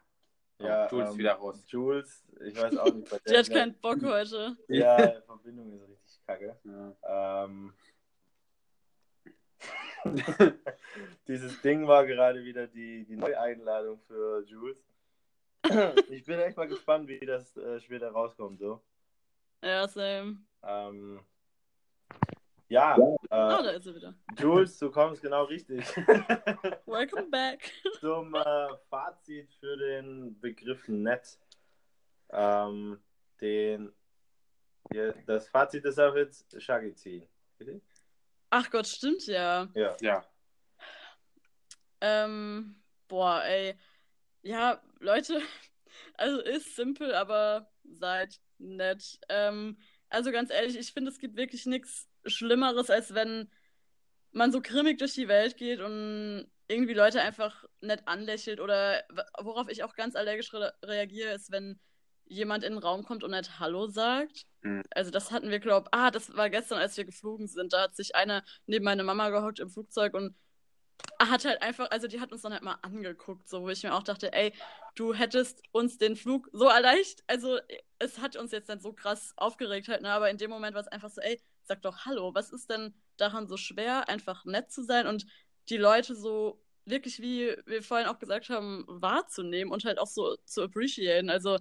Ja, Jules ähm, wieder raus. Jules, ich weiß auch nicht, bei Die hat keinen Bock heute. Ja, die Verbindung ist richtig kacke. Ja. Ähm, dieses Ding war gerade wieder die, die Neueinladung für Jules. Ich bin echt mal gespannt, wie das äh, später rauskommt. So. Ja, same. Ähm, ja, äh, da ist sie wieder. Jules, du kommst genau richtig Welcome back. zum äh, Fazit für den Begriff nett. Ähm, den, ja, das Fazit ist auch jetzt Shaggy ziehen. Bitte? Ach Gott, stimmt ja. Ja. ja. Ähm, boah, ey. Ja, Leute, also ist simpel, aber seid nett. Ähm, also ganz ehrlich, ich finde, es gibt wirklich nichts Schlimmeres, als wenn man so grimmig durch die Welt geht und irgendwie Leute einfach nett anlächelt oder worauf ich auch ganz allergisch re reagiere, ist, wenn jemand in den Raum kommt und nicht Hallo sagt. Mhm. Also das hatten wir, glaub, ah, das war gestern, als wir geflogen sind. Da hat sich einer neben meine Mama gehockt im Flugzeug und hat halt einfach, also die hat uns dann halt mal angeguckt, so wo ich mir auch dachte, ey, du hättest uns den Flug so erleicht, also es hat uns jetzt nicht so krass aufgeregt halt, ne, aber in dem Moment war es einfach so, ey, sag doch Hallo, was ist denn daran so schwer, einfach nett zu sein und die Leute so wirklich, wie wir vorhin auch gesagt haben, wahrzunehmen und halt auch so zu appreciaten, also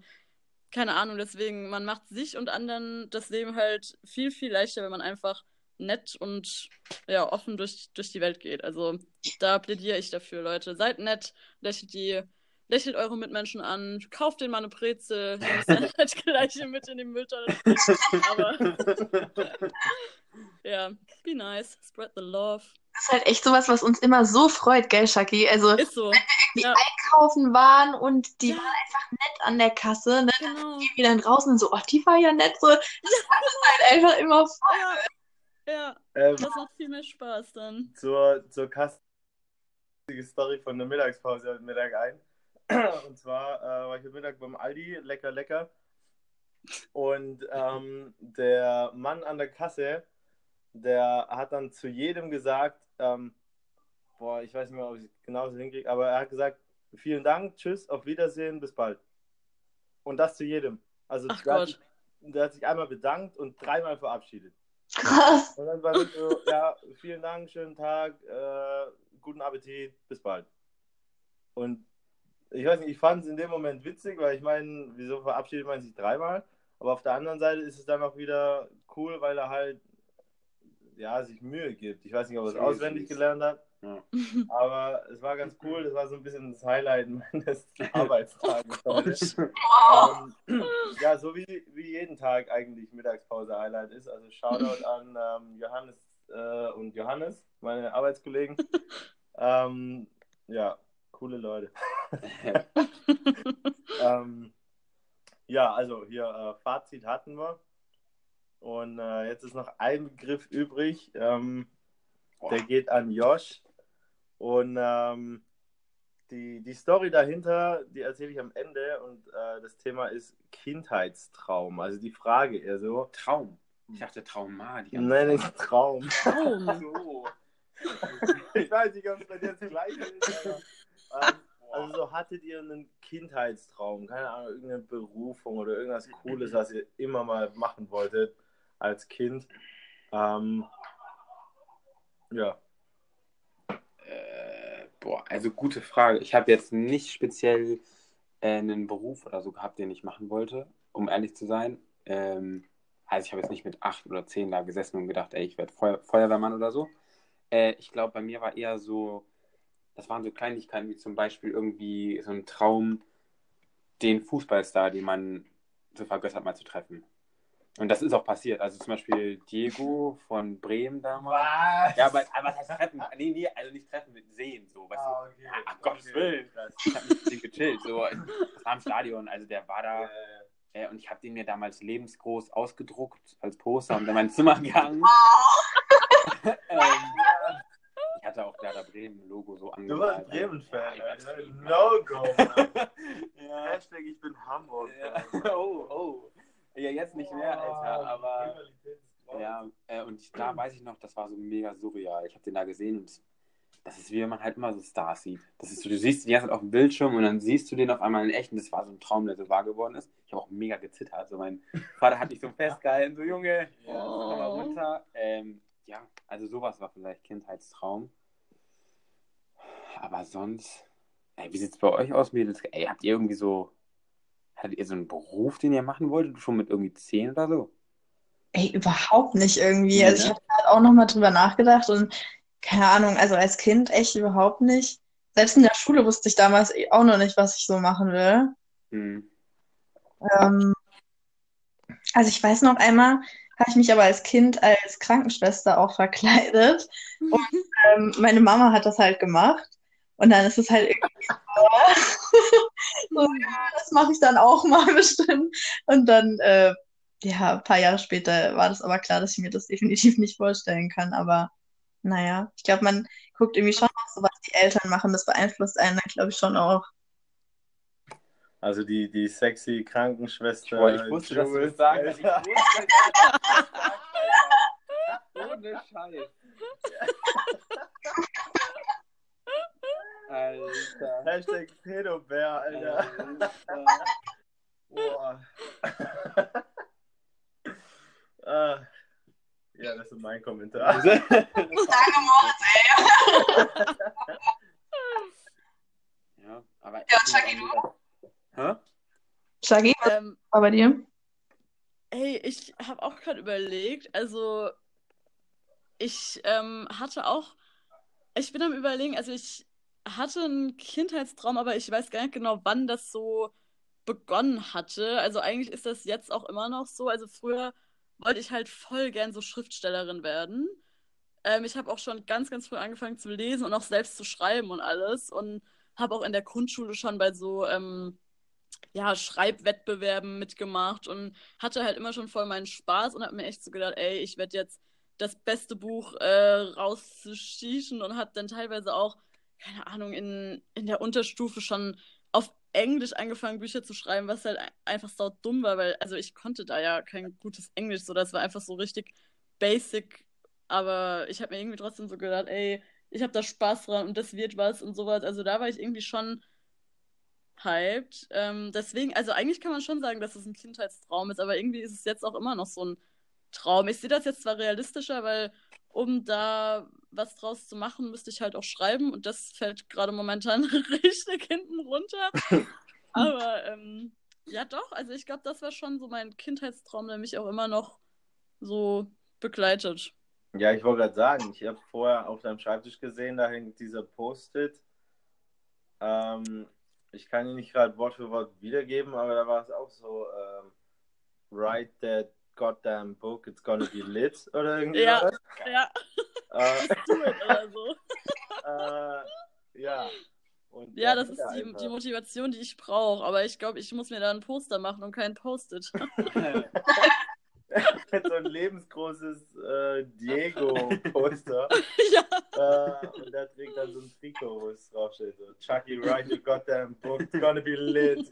keine Ahnung, deswegen, man macht sich und anderen das Leben halt viel, viel leichter, wenn man einfach nett und ja, offen durch, durch die Welt geht. Also da plädiere ich dafür, Leute. Seid nett, lächelt die, lächelt eure Mitmenschen an, kauft denen mal eine Brezel, müsst dann halt gleich hier mit in die Mülltonne. Aber ja, be nice, spread the love. Das ist halt echt sowas, was uns immer so freut, gell, Shaki? Also, Ist so. die Ja. einkaufen waren und die Ja. waren einfach nett an der Kasse, ne? Genau. Die wir dann draußen und so, oh, die war ja nett, so. Das hat uns halt einfach immer voll. Ja. ja, Ähm, das macht viel mehr Spaß dann. zur, zur Kasse Story von der Mittagspause heute Mittag ein. Und zwar äh, war ich heute Mittag beim Aldi, lecker, lecker. Und ähm, der Mann an der Kasse, der hat dann zu jedem gesagt, ähm, boah, ich weiß nicht mehr, ob ich es genauso hinkriege, aber er hat gesagt, vielen Dank, tschüss, auf Wiedersehen, bis bald. Und das zu jedem. Also Ach der, hat Gott. der hat sich einmal bedankt und dreimal verabschiedet. Krass. Und dann war das so, ja, vielen Dank, schönen Tag, äh, guten Appetit, bis bald. Und ich weiß nicht, ich fand es in dem Moment witzig, weil ich meine, wieso verabschiedet man sich dreimal? Aber auf der anderen Seite ist es dann auch wieder cool, weil er halt ja, sich Mühe gibt. Ich weiß nicht, ob er es auswendig ist gelernt hat, Ja. aber es war ganz cool. Das war so ein bisschen das Highlight meines Arbeitstages heute. Wow. Ähm, ja, so wie, wie jeden Tag eigentlich Mittagspause-Highlight ist. Also Shoutout an ähm, Johannes äh, und Johannes, meine Arbeitskollegen. ähm, ja, coole Leute. ähm, ja, also hier äh, Fazit hatten wir. Und äh, jetzt ist noch ein Begriff übrig. Ähm, der geht an Josh. Und ähm, die, die Story dahinter, die erzähle ich am Ende. Und äh, das Thema ist Kindheitstraum. Also die Frage eher so. Traum. Ich dachte Trauma. Die ganze Nein, Zeit. Traum. Traum. So. ich weiß nicht, ob es bei dir das gleiche ist. Ähm, also so hattet ihr einen Kindheitstraum, keine Ahnung, irgendeine Berufung oder irgendwas Cooles, was ihr immer mal machen wolltet als Kind. Ähm, ja. Äh, boah, also gute Frage. Ich habe jetzt nicht speziell äh, einen Beruf oder so gehabt, den ich machen wollte, um ehrlich zu sein. Ähm, also ich habe jetzt nicht mit acht oder zehn da gesessen und gedacht, ey, ich werde Feuer Feuerwehrmann oder so. Äh, ich glaube, bei mir war eher so, das waren so Kleinigkeiten wie zum Beispiel irgendwie so ein Traum, den Fußballstar, den man so vergöttert, mal zu treffen. Und das ist auch passiert. Also zum Beispiel Diego von Bremen damals. Was? Ja, aber, aber was heißt treffen? Nee, nee, also nicht treffen, mit sehen, so. Weißt Ah, du? okay. Ja, ach Gottes Okay. Willen. Ich habe mit dem gechillt. So. Das war im Stadion. Also der war da. Äh, Äh, und ich habe den mir damals lebensgroß ausgedruckt als Poster und in mein Zimmer gehangen. ähm, ich hatte auch Werder Bremen Logo so Du warst angemalt. Bremen-Fan, Ja, Alter. übertrieben. No go, Mann. ja. Hashtag ich bin Hamburg. ja. Oh, oh. Ja, jetzt nicht mehr, Alter, aber. Ja, äh, und da weiß ich noch, das war so mega surreal. Ich habe den da gesehen und das ist wie wenn man halt immer so Stars sieht. Das ist so, du siehst ganze Zeit auf dem Bildschirm und dann siehst du den auf einmal in echt und das war so ein Traum, der so wahr geworden ist. Ich habe auch mega gezittert. So mein Vater hat mich so festgehalten, so Junge, komm mal runter. Ähm, ja, also sowas war vielleicht Kindheitstraum. Aber sonst, ey, wie sieht's bei euch aus, Mädels? Ey, habt ihr irgendwie so, hattet ihr so einen Beruf, den ihr machen wolltet, schon mit irgendwie 10 oder so? Ey, überhaupt nicht irgendwie. Nee, Also ich ne? habe halt auch nochmal drüber nachgedacht und keine Ahnung, also als Kind echt überhaupt nicht. Selbst in der Schule wusste ich damals eh auch noch nicht, was ich so machen will. Hm. Ähm, also ich weiß noch einmal, habe ich mich aber als Kind als Krankenschwester auch verkleidet. Und ähm, meine Mama hat das halt gemacht. Und dann ist es halt irgendwie so, so ja, das mache ich dann auch mal bestimmt. Und dann, äh, ja, ein paar Jahre später war das aber klar, dass ich mir das definitiv nicht vorstellen kann. Aber naja, ich glaube, man guckt irgendwie schon auch so, was die Eltern machen. Das beeinflusst einen dann, glaube ich, schon auch. Also die, die sexy Krankenschwester. Boah, ich wusste, dass du das sagen. Ich wusste, dass du das Alter. Ohne Scheiß. Alter. Hashtag Pedobär, Alter. Alter. Boah. ah. Ja, das ist mein Kommentar. ja, aber Ja, ich Chucky, bin auch mega- Hä? Shaggy, was Ähm, war bei dir? Ey, ich habe auch gerade überlegt, also ich ähm, hatte auch, ich bin am überlegen, also ich hatte einen Kindheitstraum, aber ich weiß gar nicht genau, wann das so begonnen hatte. Also eigentlich ist das jetzt auch immer noch so. Also früher wollte ich halt voll gern so Schriftstellerin werden. Ähm, ich habe auch schon ganz, ganz früh angefangen zu lesen und auch selbst zu schreiben und alles und habe auch in der Grundschule schon bei so ähm, ja, Schreibwettbewerben mitgemacht und hatte halt immer schon voll meinen Spaß und habe mir echt so gedacht, ey, ich werde jetzt das beste Buch äh, rausschießen und habe dann teilweise auch, keine Ahnung, in, in der Unterstufe schon auf Englisch angefangen, Bücher zu schreiben, was halt ein- einfach sau dumm war, weil, also ich konnte da ja kein gutes Englisch, so das war einfach so richtig basic, aber ich habe mir irgendwie trotzdem so gedacht, ey, ich habe da Spaß dran und das wird was und sowas, also da war ich irgendwie schon hyped. Ähm, deswegen, also eigentlich kann man schon sagen, dass es ein Kindheitstraum ist, aber irgendwie ist es jetzt auch immer noch so ein Traum. Ich sehe das jetzt zwar realistischer, weil um da was draus zu machen, müsste ich halt auch schreiben und das fällt gerade momentan richtig hinten runter. Aber ähm, ja doch, also ich glaube, das war schon so mein Kindheitstraum, der mich auch immer noch so begleitet. Ja, ich wollte gerade sagen, ich habe vorher auf deinem Schreibtisch gesehen, da hängt dieser Post-it. Ähm, ich kann ihn nicht gerade Wort für Wort wiedergeben, aber da war es auch so, ähm, write that goddamn book, it's gonna be lit oder irgendwie Ja. was. Ja, Äh, oder so. äh, ja. Und Ja, da das ist die, die Motivation, die ich brauche. Aber ich glaube, ich muss mir da ein Poster machen und kein Post-it. so ein lebensgroßes äh, Diego-Poster. ja. äh, und der trägt dann so ein Trikot, wo es draufsteht. So, Chucky, write your goddamn book, it's gonna be lit.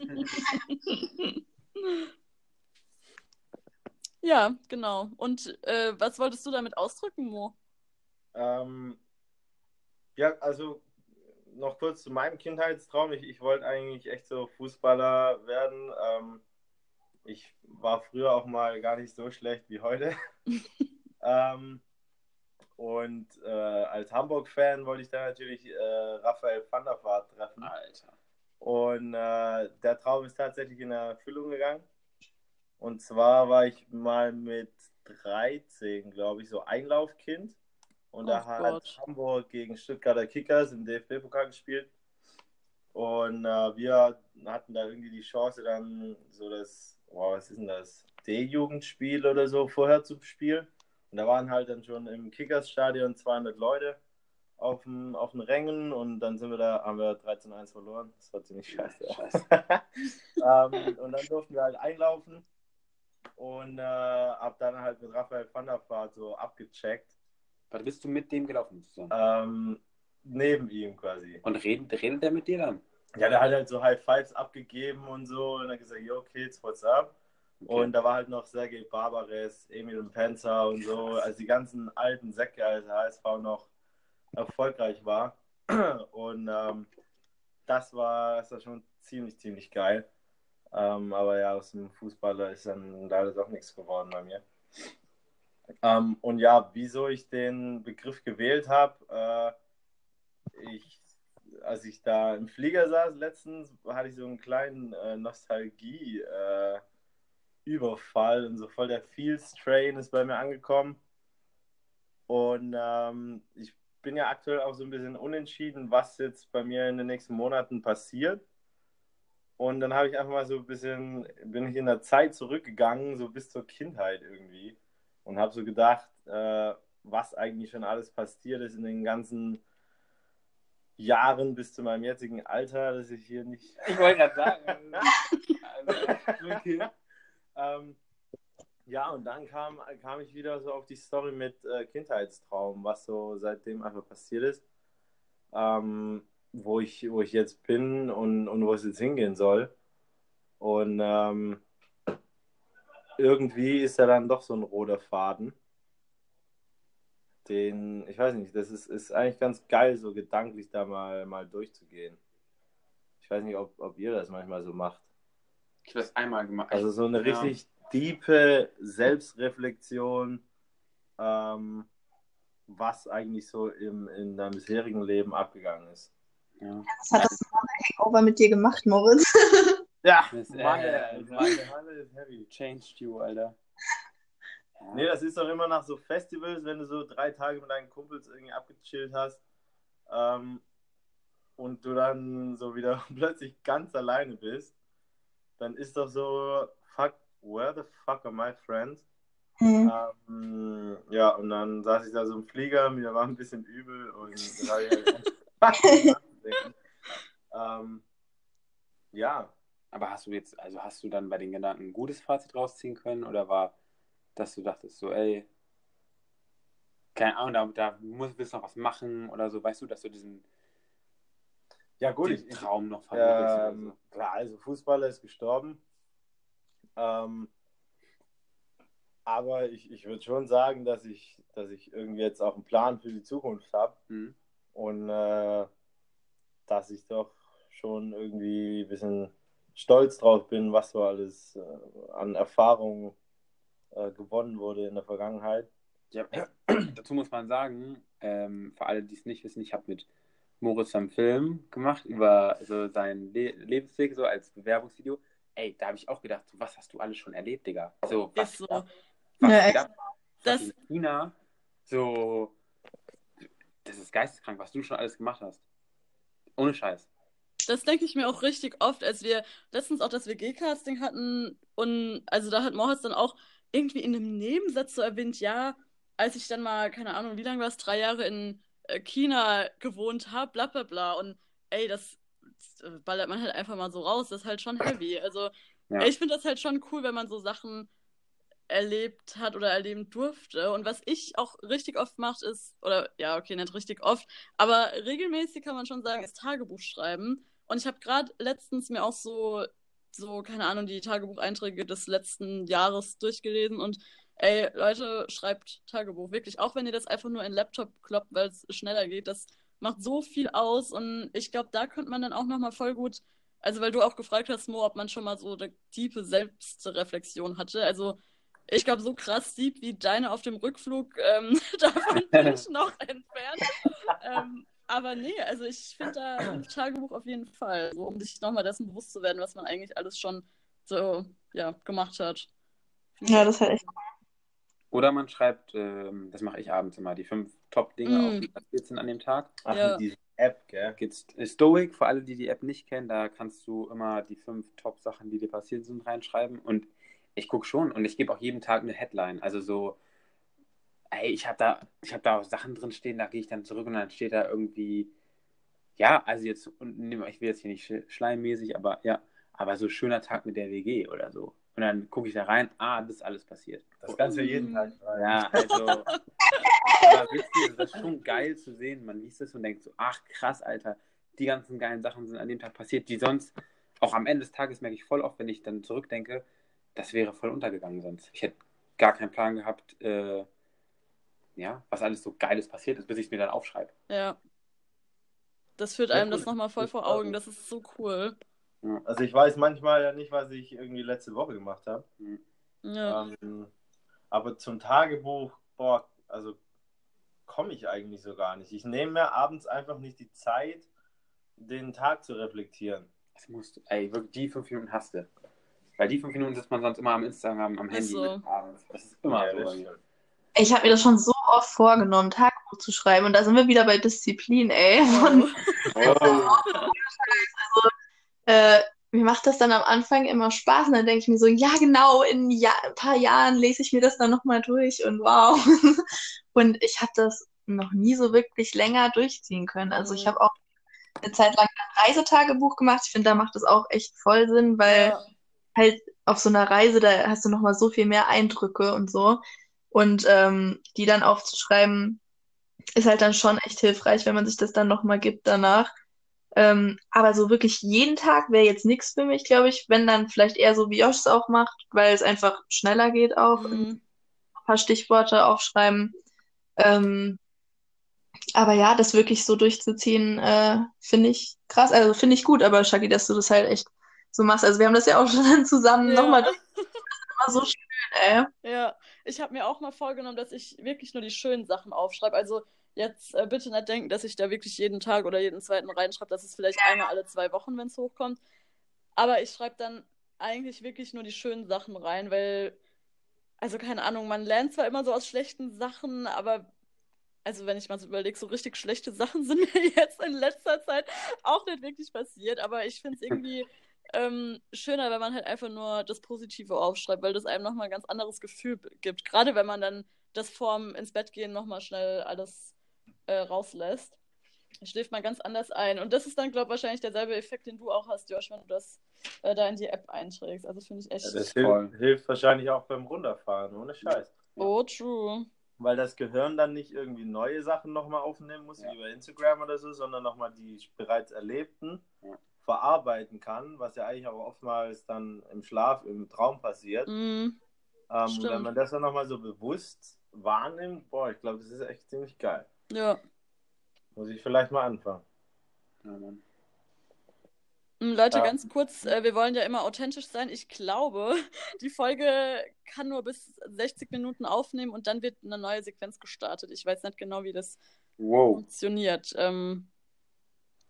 Ja, genau. Und äh, was wolltest du damit ausdrücken, Mo? Ähm, ja, also noch kurz zu meinem Kindheitstraum. Ich, ich wollte eigentlich echt so Fußballer werden. Ähm, ich war früher auch mal gar nicht so schlecht wie heute. ähm, und äh, als Hamburg-Fan wollte ich da natürlich äh, Raphael van der Vaart treffen. Alter. Und äh, der Traum ist tatsächlich in Erfüllung gegangen. Und zwar war ich mal mit 13, glaube ich, so Einlaufkind. Und da Oh hat Gott. Hamburg gegen Stuttgarter Kickers im DFB-Pokal gespielt. Und äh, wir hatten da irgendwie die Chance, dann so das, wow, was ist denn das, D-Jugendspiel oder so vorher zu spielen. Und da waren halt dann schon im Kickers-Stadion 200 Leute auf den, auf den Rängen und dann sind wir da, haben wir 13-1 verloren. Das war ziemlich scheiße. ähm, und dann durften wir halt einlaufen und äh, ab dann halt mit Raphael van der Vaart so abgecheckt. Warte, bist du mit dem gelaufen? Ähm, neben ihm quasi. Und redet, redet der mit dir dann? Ja, der hat halt so High Fives abgegeben und so und dann gesagt, yo Kids, what's up? Und da war halt noch Sergei Barbares, Emil Penzer und so, also die ganzen alten Säcke, als der HSV noch erfolgreich war. Und ähm, das war, das war schon ziemlich, ziemlich geil. Ähm, aber ja, aus dem Fußballer ist dann leider doch nichts geworden bei mir. Ähm, und ja, wieso ich den Begriff gewählt habe, äh, ich, als ich da im Flieger saß letztens, hatte ich so einen kleinen äh, Nostalgie- äh, Überfall und so voll der Feel-Strain ist bei mir angekommen. Und ähm, ich bin ja aktuell auch so ein bisschen unentschieden, was jetzt bei mir in den nächsten Monaten passiert. Und dann habe ich einfach mal so ein bisschen, bin ich in der Zeit zurückgegangen, so bis zur Kindheit irgendwie. Und habe so gedacht, äh, was eigentlich schon alles passiert ist in den ganzen Jahren bis zu meinem jetzigen Alter, dass ich hier nicht. Ich wollte gerade sagen. Also, okay. ähm, ja, und dann kam, kam ich wieder so auf die Story mit äh, Kindheitstraum, was so seitdem einfach passiert ist. Ähm, wo, ich, wo ich jetzt bin und, und wo es jetzt hingehen soll. Und ähm, irgendwie ist er dann doch so ein roter Faden. Den, ich weiß nicht, das ist, ist eigentlich ganz geil, so gedanklich da mal, mal durchzugehen. Ich weiß nicht, ob, ob ihr das manchmal so macht. ich habe das einmal gemacht. Also so eine Ja. richtig tiefe Selbstreflexion, ähm, was eigentlich so im, in deinem bisherigen Leben abgegangen ist. Ja. Was hat das Hangover mit dir gemacht, Moritz? Ja, Das, äh, Mann, ist heavy. Changed you, Alter. Ja. Nee, das ist doch immer nach so Festivals, wenn du so drei Tage mit deinen Kumpels irgendwie abgechillt hast ähm, und du dann so wieder plötzlich ganz alleine bist, dann ist doch so, fuck, where the fuck are my friends? Hm. Ähm, ja, und dann saß ich da so im Flieger, mir war ein bisschen übel und dann ich halt nachgedacht. ähm, ja, Aber hast du jetzt, also hast du dann bei den Gedanken ein gutes Fazit rausziehen können oder war, dass du dachtest so, ey, keine Ahnung, da, da muss, willst du noch was machen oder so, weißt du, dass du diesen ja gut, ich, Traum noch oder ähm, so. klar, also Fußballer ist gestorben. Ähm, aber ich, ich würde schon sagen, dass ich, dass ich irgendwie jetzt auch einen Plan für die Zukunft habe. Mhm. Und äh, dass ich doch schon irgendwie ein bisschen stolz drauf bin, was so alles äh, an Erfahrung äh, gewonnen wurde in der Vergangenheit. Ja, dazu muss man sagen, ähm, für alle, die es nicht wissen, ich habe mit Moritz einen Film gemacht über so seinen Le Lebensweg, so als Bewerbungsvideo. Ey, da habe ich auch gedacht, so, was hast du alles schon erlebt, Digga? So, was, Ist so. was Ja, da- Das- in China, so, das ist geisteskrank, was du schon alles gemacht hast. Ohne Scheiß. Das denke ich mir auch richtig oft, als wir letztens auch das WG-Casting hatten und also da hat Moritz dann auch irgendwie in einem Nebensatz so erwähnt, ja, als ich dann mal, keine Ahnung, wie lange war es, drei Jahre in äh, China gewohnt habe, bla bla bla und ey, das ballert man halt einfach mal so raus, das ist halt schon heavy. Also Ja. ich finde das halt schon cool, wenn man so Sachen erlebt hat oder erleben durfte. Und was ich auch richtig oft mache, ist, oder ja, okay, nicht richtig oft, aber regelmäßig kann man schon sagen, ist Tagebuch schreiben. Und ich habe gerade letztens mir auch so, so, keine Ahnung, die Tagebucheinträge des letzten Jahres durchgelesen und ey, Leute, schreibt Tagebuch. Wirklich, auch wenn ihr das einfach nur in den Laptop kloppt, weil es schneller geht, das macht so viel aus. Und ich glaube, da könnte man dann auch nochmal voll gut, also weil du auch gefragt hast, Mo, ob man schon mal so eine tiefe Selbstreflexion hatte. Also ich glaube, so krass deep wie deine auf dem Rückflug, ähm, davon bin ich noch entfernt. ähm, aber nee, also ich finde da ein Tagebuch auf jeden Fall, so, um sich nochmal dessen bewusst zu werden, was man eigentlich alles schon so ja, gemacht hat. Ja, das ist halt echt cool. Oder man schreibt, ähm, das mache ich abends immer, die fünf Top-Dinge Mm. auf, die passiert sind an dem Tag. Ach, Ja. mit dieser App, gell? Gibt's Stoic, für alle, die die App nicht kennen, da kannst du immer die fünf Top-Sachen, die dir passiert sind, reinschreiben. Und ich gucke schon und ich gebe auch jeden Tag eine Headline. Also so, ey, ich habe da, ich habe da auch Sachen drin stehen, da gehe ich dann zurück und dann steht da irgendwie, ja, also jetzt, und nehm- ich will jetzt hier nicht sch- schleimmäßig, aber ja, aber so schöner Tag mit der WG oder so. Und dann gucke ich da rein, ah, das ist alles passiert. Das kannst du jeden Tag schreiben. Ja, also. aber witzig, das ist schon geil zu sehen. Man liest es und denkt so, ach krass, Alter, die ganzen geilen Sachen sind an dem Tag passiert, die sonst, auch am Ende des Tages merke ich voll oft, wenn ich dann zurückdenke, das wäre voll untergegangen sonst. Ich hätte gar keinen Plan gehabt, äh, ja, was alles so Geiles passiert ist, bis ich es mir dann aufschreibe. Ja. Das führt einem das nochmal voll vor Augen. Das ist so cool. Also ich weiß manchmal ja nicht, was ich irgendwie letzte Woche gemacht habe. Ja. Ähm, aber zum Tagebuch, boah, also komme ich eigentlich so gar nicht. Ich nehme mir abends einfach nicht die Zeit, den Tag zu reflektieren. Das musst du, ey, wirklich, die fünf Minuten hast du. Weil die fünf Minuten sitzt man sonst immer am Instagram, am Handy so. Das ist immer Ja, so. Ich habe mir das schon so oft vorgenommen, Tagebuch zu schreiben. Und da sind wir wieder bei Disziplin, ey. Und, Oh. äh, mir macht das dann am Anfang immer Spaß. Und dann denke ich mir so, ja, genau, in ja ein paar Jahren lese ich mir das dann nochmal durch. Und wow. Und ich habe das noch nie so wirklich länger durchziehen können. Also ich Mhm. habe auch eine Zeit lang ein Reisetagebuch gemacht. Ich finde, da macht es auch echt voll Sinn, weil Ja. Halt auf so einer Reise, da hast du nochmal so viel mehr Eindrücke und so. Und ähm, die dann aufzuschreiben, ist halt dann schon echt hilfreich, wenn man sich das dann nochmal gibt danach. Ähm, aber so wirklich jeden Tag wäre jetzt nichts für mich, glaube ich, wenn dann vielleicht eher so wie Josh es auch macht, weil es einfach schneller geht auch. Mhm. Ein paar Stichworte aufschreiben. Ähm, aber ja, das wirklich so durchzuziehen, äh, finde ich krass. Also finde ich gut, aber Shaggy, dass du das halt echt so machst. Also wir haben das ja auch schon dann zusammen Ja. nochmal. Das ist immer so schön, ey. Ja, ich habe mir auch mal vorgenommen, dass ich wirklich nur die schönen Sachen aufschreibe. Also jetzt äh, bitte nicht denken, dass ich da wirklich jeden Tag oder jeden zweiten reinschreibe. Das ist vielleicht einmal alle zwei Wochen, wenn es hochkommt. Aber ich schreibe dann eigentlich wirklich nur die schönen Sachen rein, weil, also keine Ahnung, man lernt zwar immer so aus schlechten Sachen, aber also wenn ich mal so überlege, so richtig schlechte Sachen sind mir jetzt in letzter Zeit auch nicht wirklich passiert. Aber ich finde es irgendwie ähm, schöner, wenn man halt einfach nur das Positive aufschreibt, weil das einem nochmal ein ganz anderes Gefühl gibt. Gerade wenn man dann das vorm ins Bett gehen nochmal schnell alles äh, rauslässt. Schläft man ganz anders ein. Und das ist dann, glaube ich, wahrscheinlich derselbe Effekt, den du auch hast, Josh, wenn du das äh, da in die App einträgst. Also finde ich echt. Ja, das hilft, hilft wahrscheinlich auch beim Runterfahren, ohne Scheiß. oh, true. Weil das Gehirn dann nicht irgendwie neue Sachen nochmal aufnehmen muss, Ja. wie bei Instagram oder so, sondern nochmal die bereits erlebten Ja. Verarbeiten kann, was ja eigentlich auch oftmals dann im Schlaf, im Traum passiert. Mm, Ähm, wenn man das dann nochmal so bewusst wahrnimmt, boah, ich glaube, das ist echt ziemlich geil. ja. Muss ich vielleicht mal anfangen. Ja, Mann. Mm, Leute, Ja. ganz kurz, äh, wir wollen ja immer authentisch sein. Ich glaube, die Folge kann nur bis 60 Minuten aufnehmen und dann wird eine neue Sequenz gestartet. Ich weiß nicht genau, wie das Wow. funktioniert. Ähm,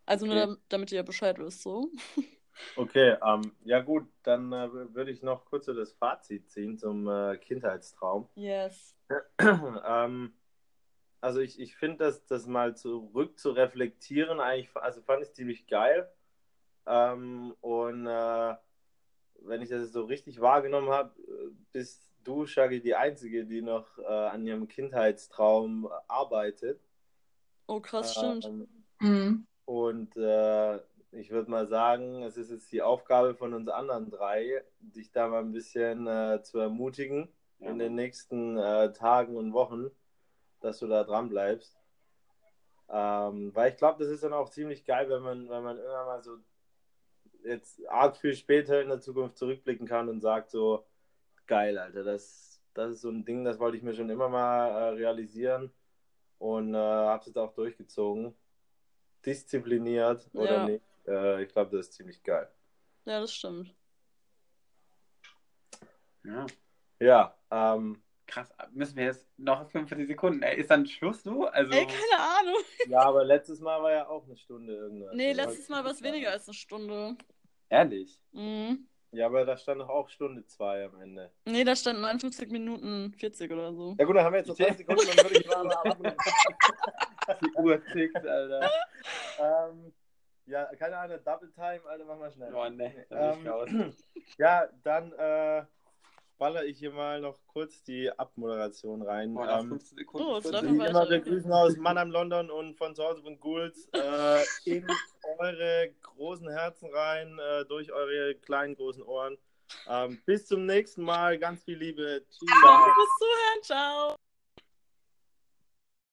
also nur Okay. dam- damit ihr Bescheid wisst, so. Okay, ähm, ja gut, dann äh, würde ich noch kurz so das Fazit ziehen zum äh, Kindheitstraum. Yes. ähm, also ich, ich finde das, das mal zurück zu reflektieren, eigentlich, also fand ich ziemlich geil. Ähm, und äh, wenn ich das so richtig wahrgenommen habe, bist du, Shaggy, die Einzige, die noch äh, an ihrem Kindheitstraum arbeitet. Oh, krass, stimmt. Ähm, Mhm. Und äh, ich würde mal sagen, es ist jetzt die Aufgabe von uns anderen drei, dich da mal ein bisschen äh, zu ermutigen Ja, in den nächsten äh, Tagen und Wochen, dass du da dran bleibst. Ähm, weil ich glaube, das ist dann auch ziemlich geil, wenn man, wenn man irgendwann mal so jetzt arg viel später in der Zukunft zurückblicken kann und sagt so, geil, Alter, das, das ist so ein Ding, das wollte ich mir schon immer mal äh, realisieren und äh, habe es jetzt auch durchgezogen. Diszipliniert oder Ja. nicht. Äh, ich glaube, das ist ziemlich geil. Ja, das stimmt. Ja. Ja, ähm, Krass, müssen wir jetzt noch 45 Sekunden. Ey, ist dann Schluss, du? Also, Ey, keine Ahnung. ja, aber letztes Mal war ja auch eine Stunde irgendwas. Nee, letztes Mal war es weniger als eine Stunde. ehrlich. Mhm. Ja, aber da stand doch auch Stunde 2 am Ende. Nee, da stand 59 Minuten 40 oder so. Ja gut, dann haben wir jetzt noch 20 Sekunden, dann würde ich mal ab. Die Uhr tickt, Alter. Ähm, ja, keine Ahnung, Double Time, Alter, mach mal schnell. Oh, ne, da bin ich Ähm, raus. Ja, dann äh, baller ich hier mal noch kurz die Abmoderation rein. Boah, nach ähm, 15 Sekunden. Oh, wie immer, wir grüßen aus Mannheim, London und von zu Hause von Ghouls äh, in eure großen Herzen rein, äh, durch eure kleinen, großen Ohren. Ähm, bis zum nächsten Mal. Ganz viel Liebe. Tschüss. Danke fürs Zuhören. Ciao.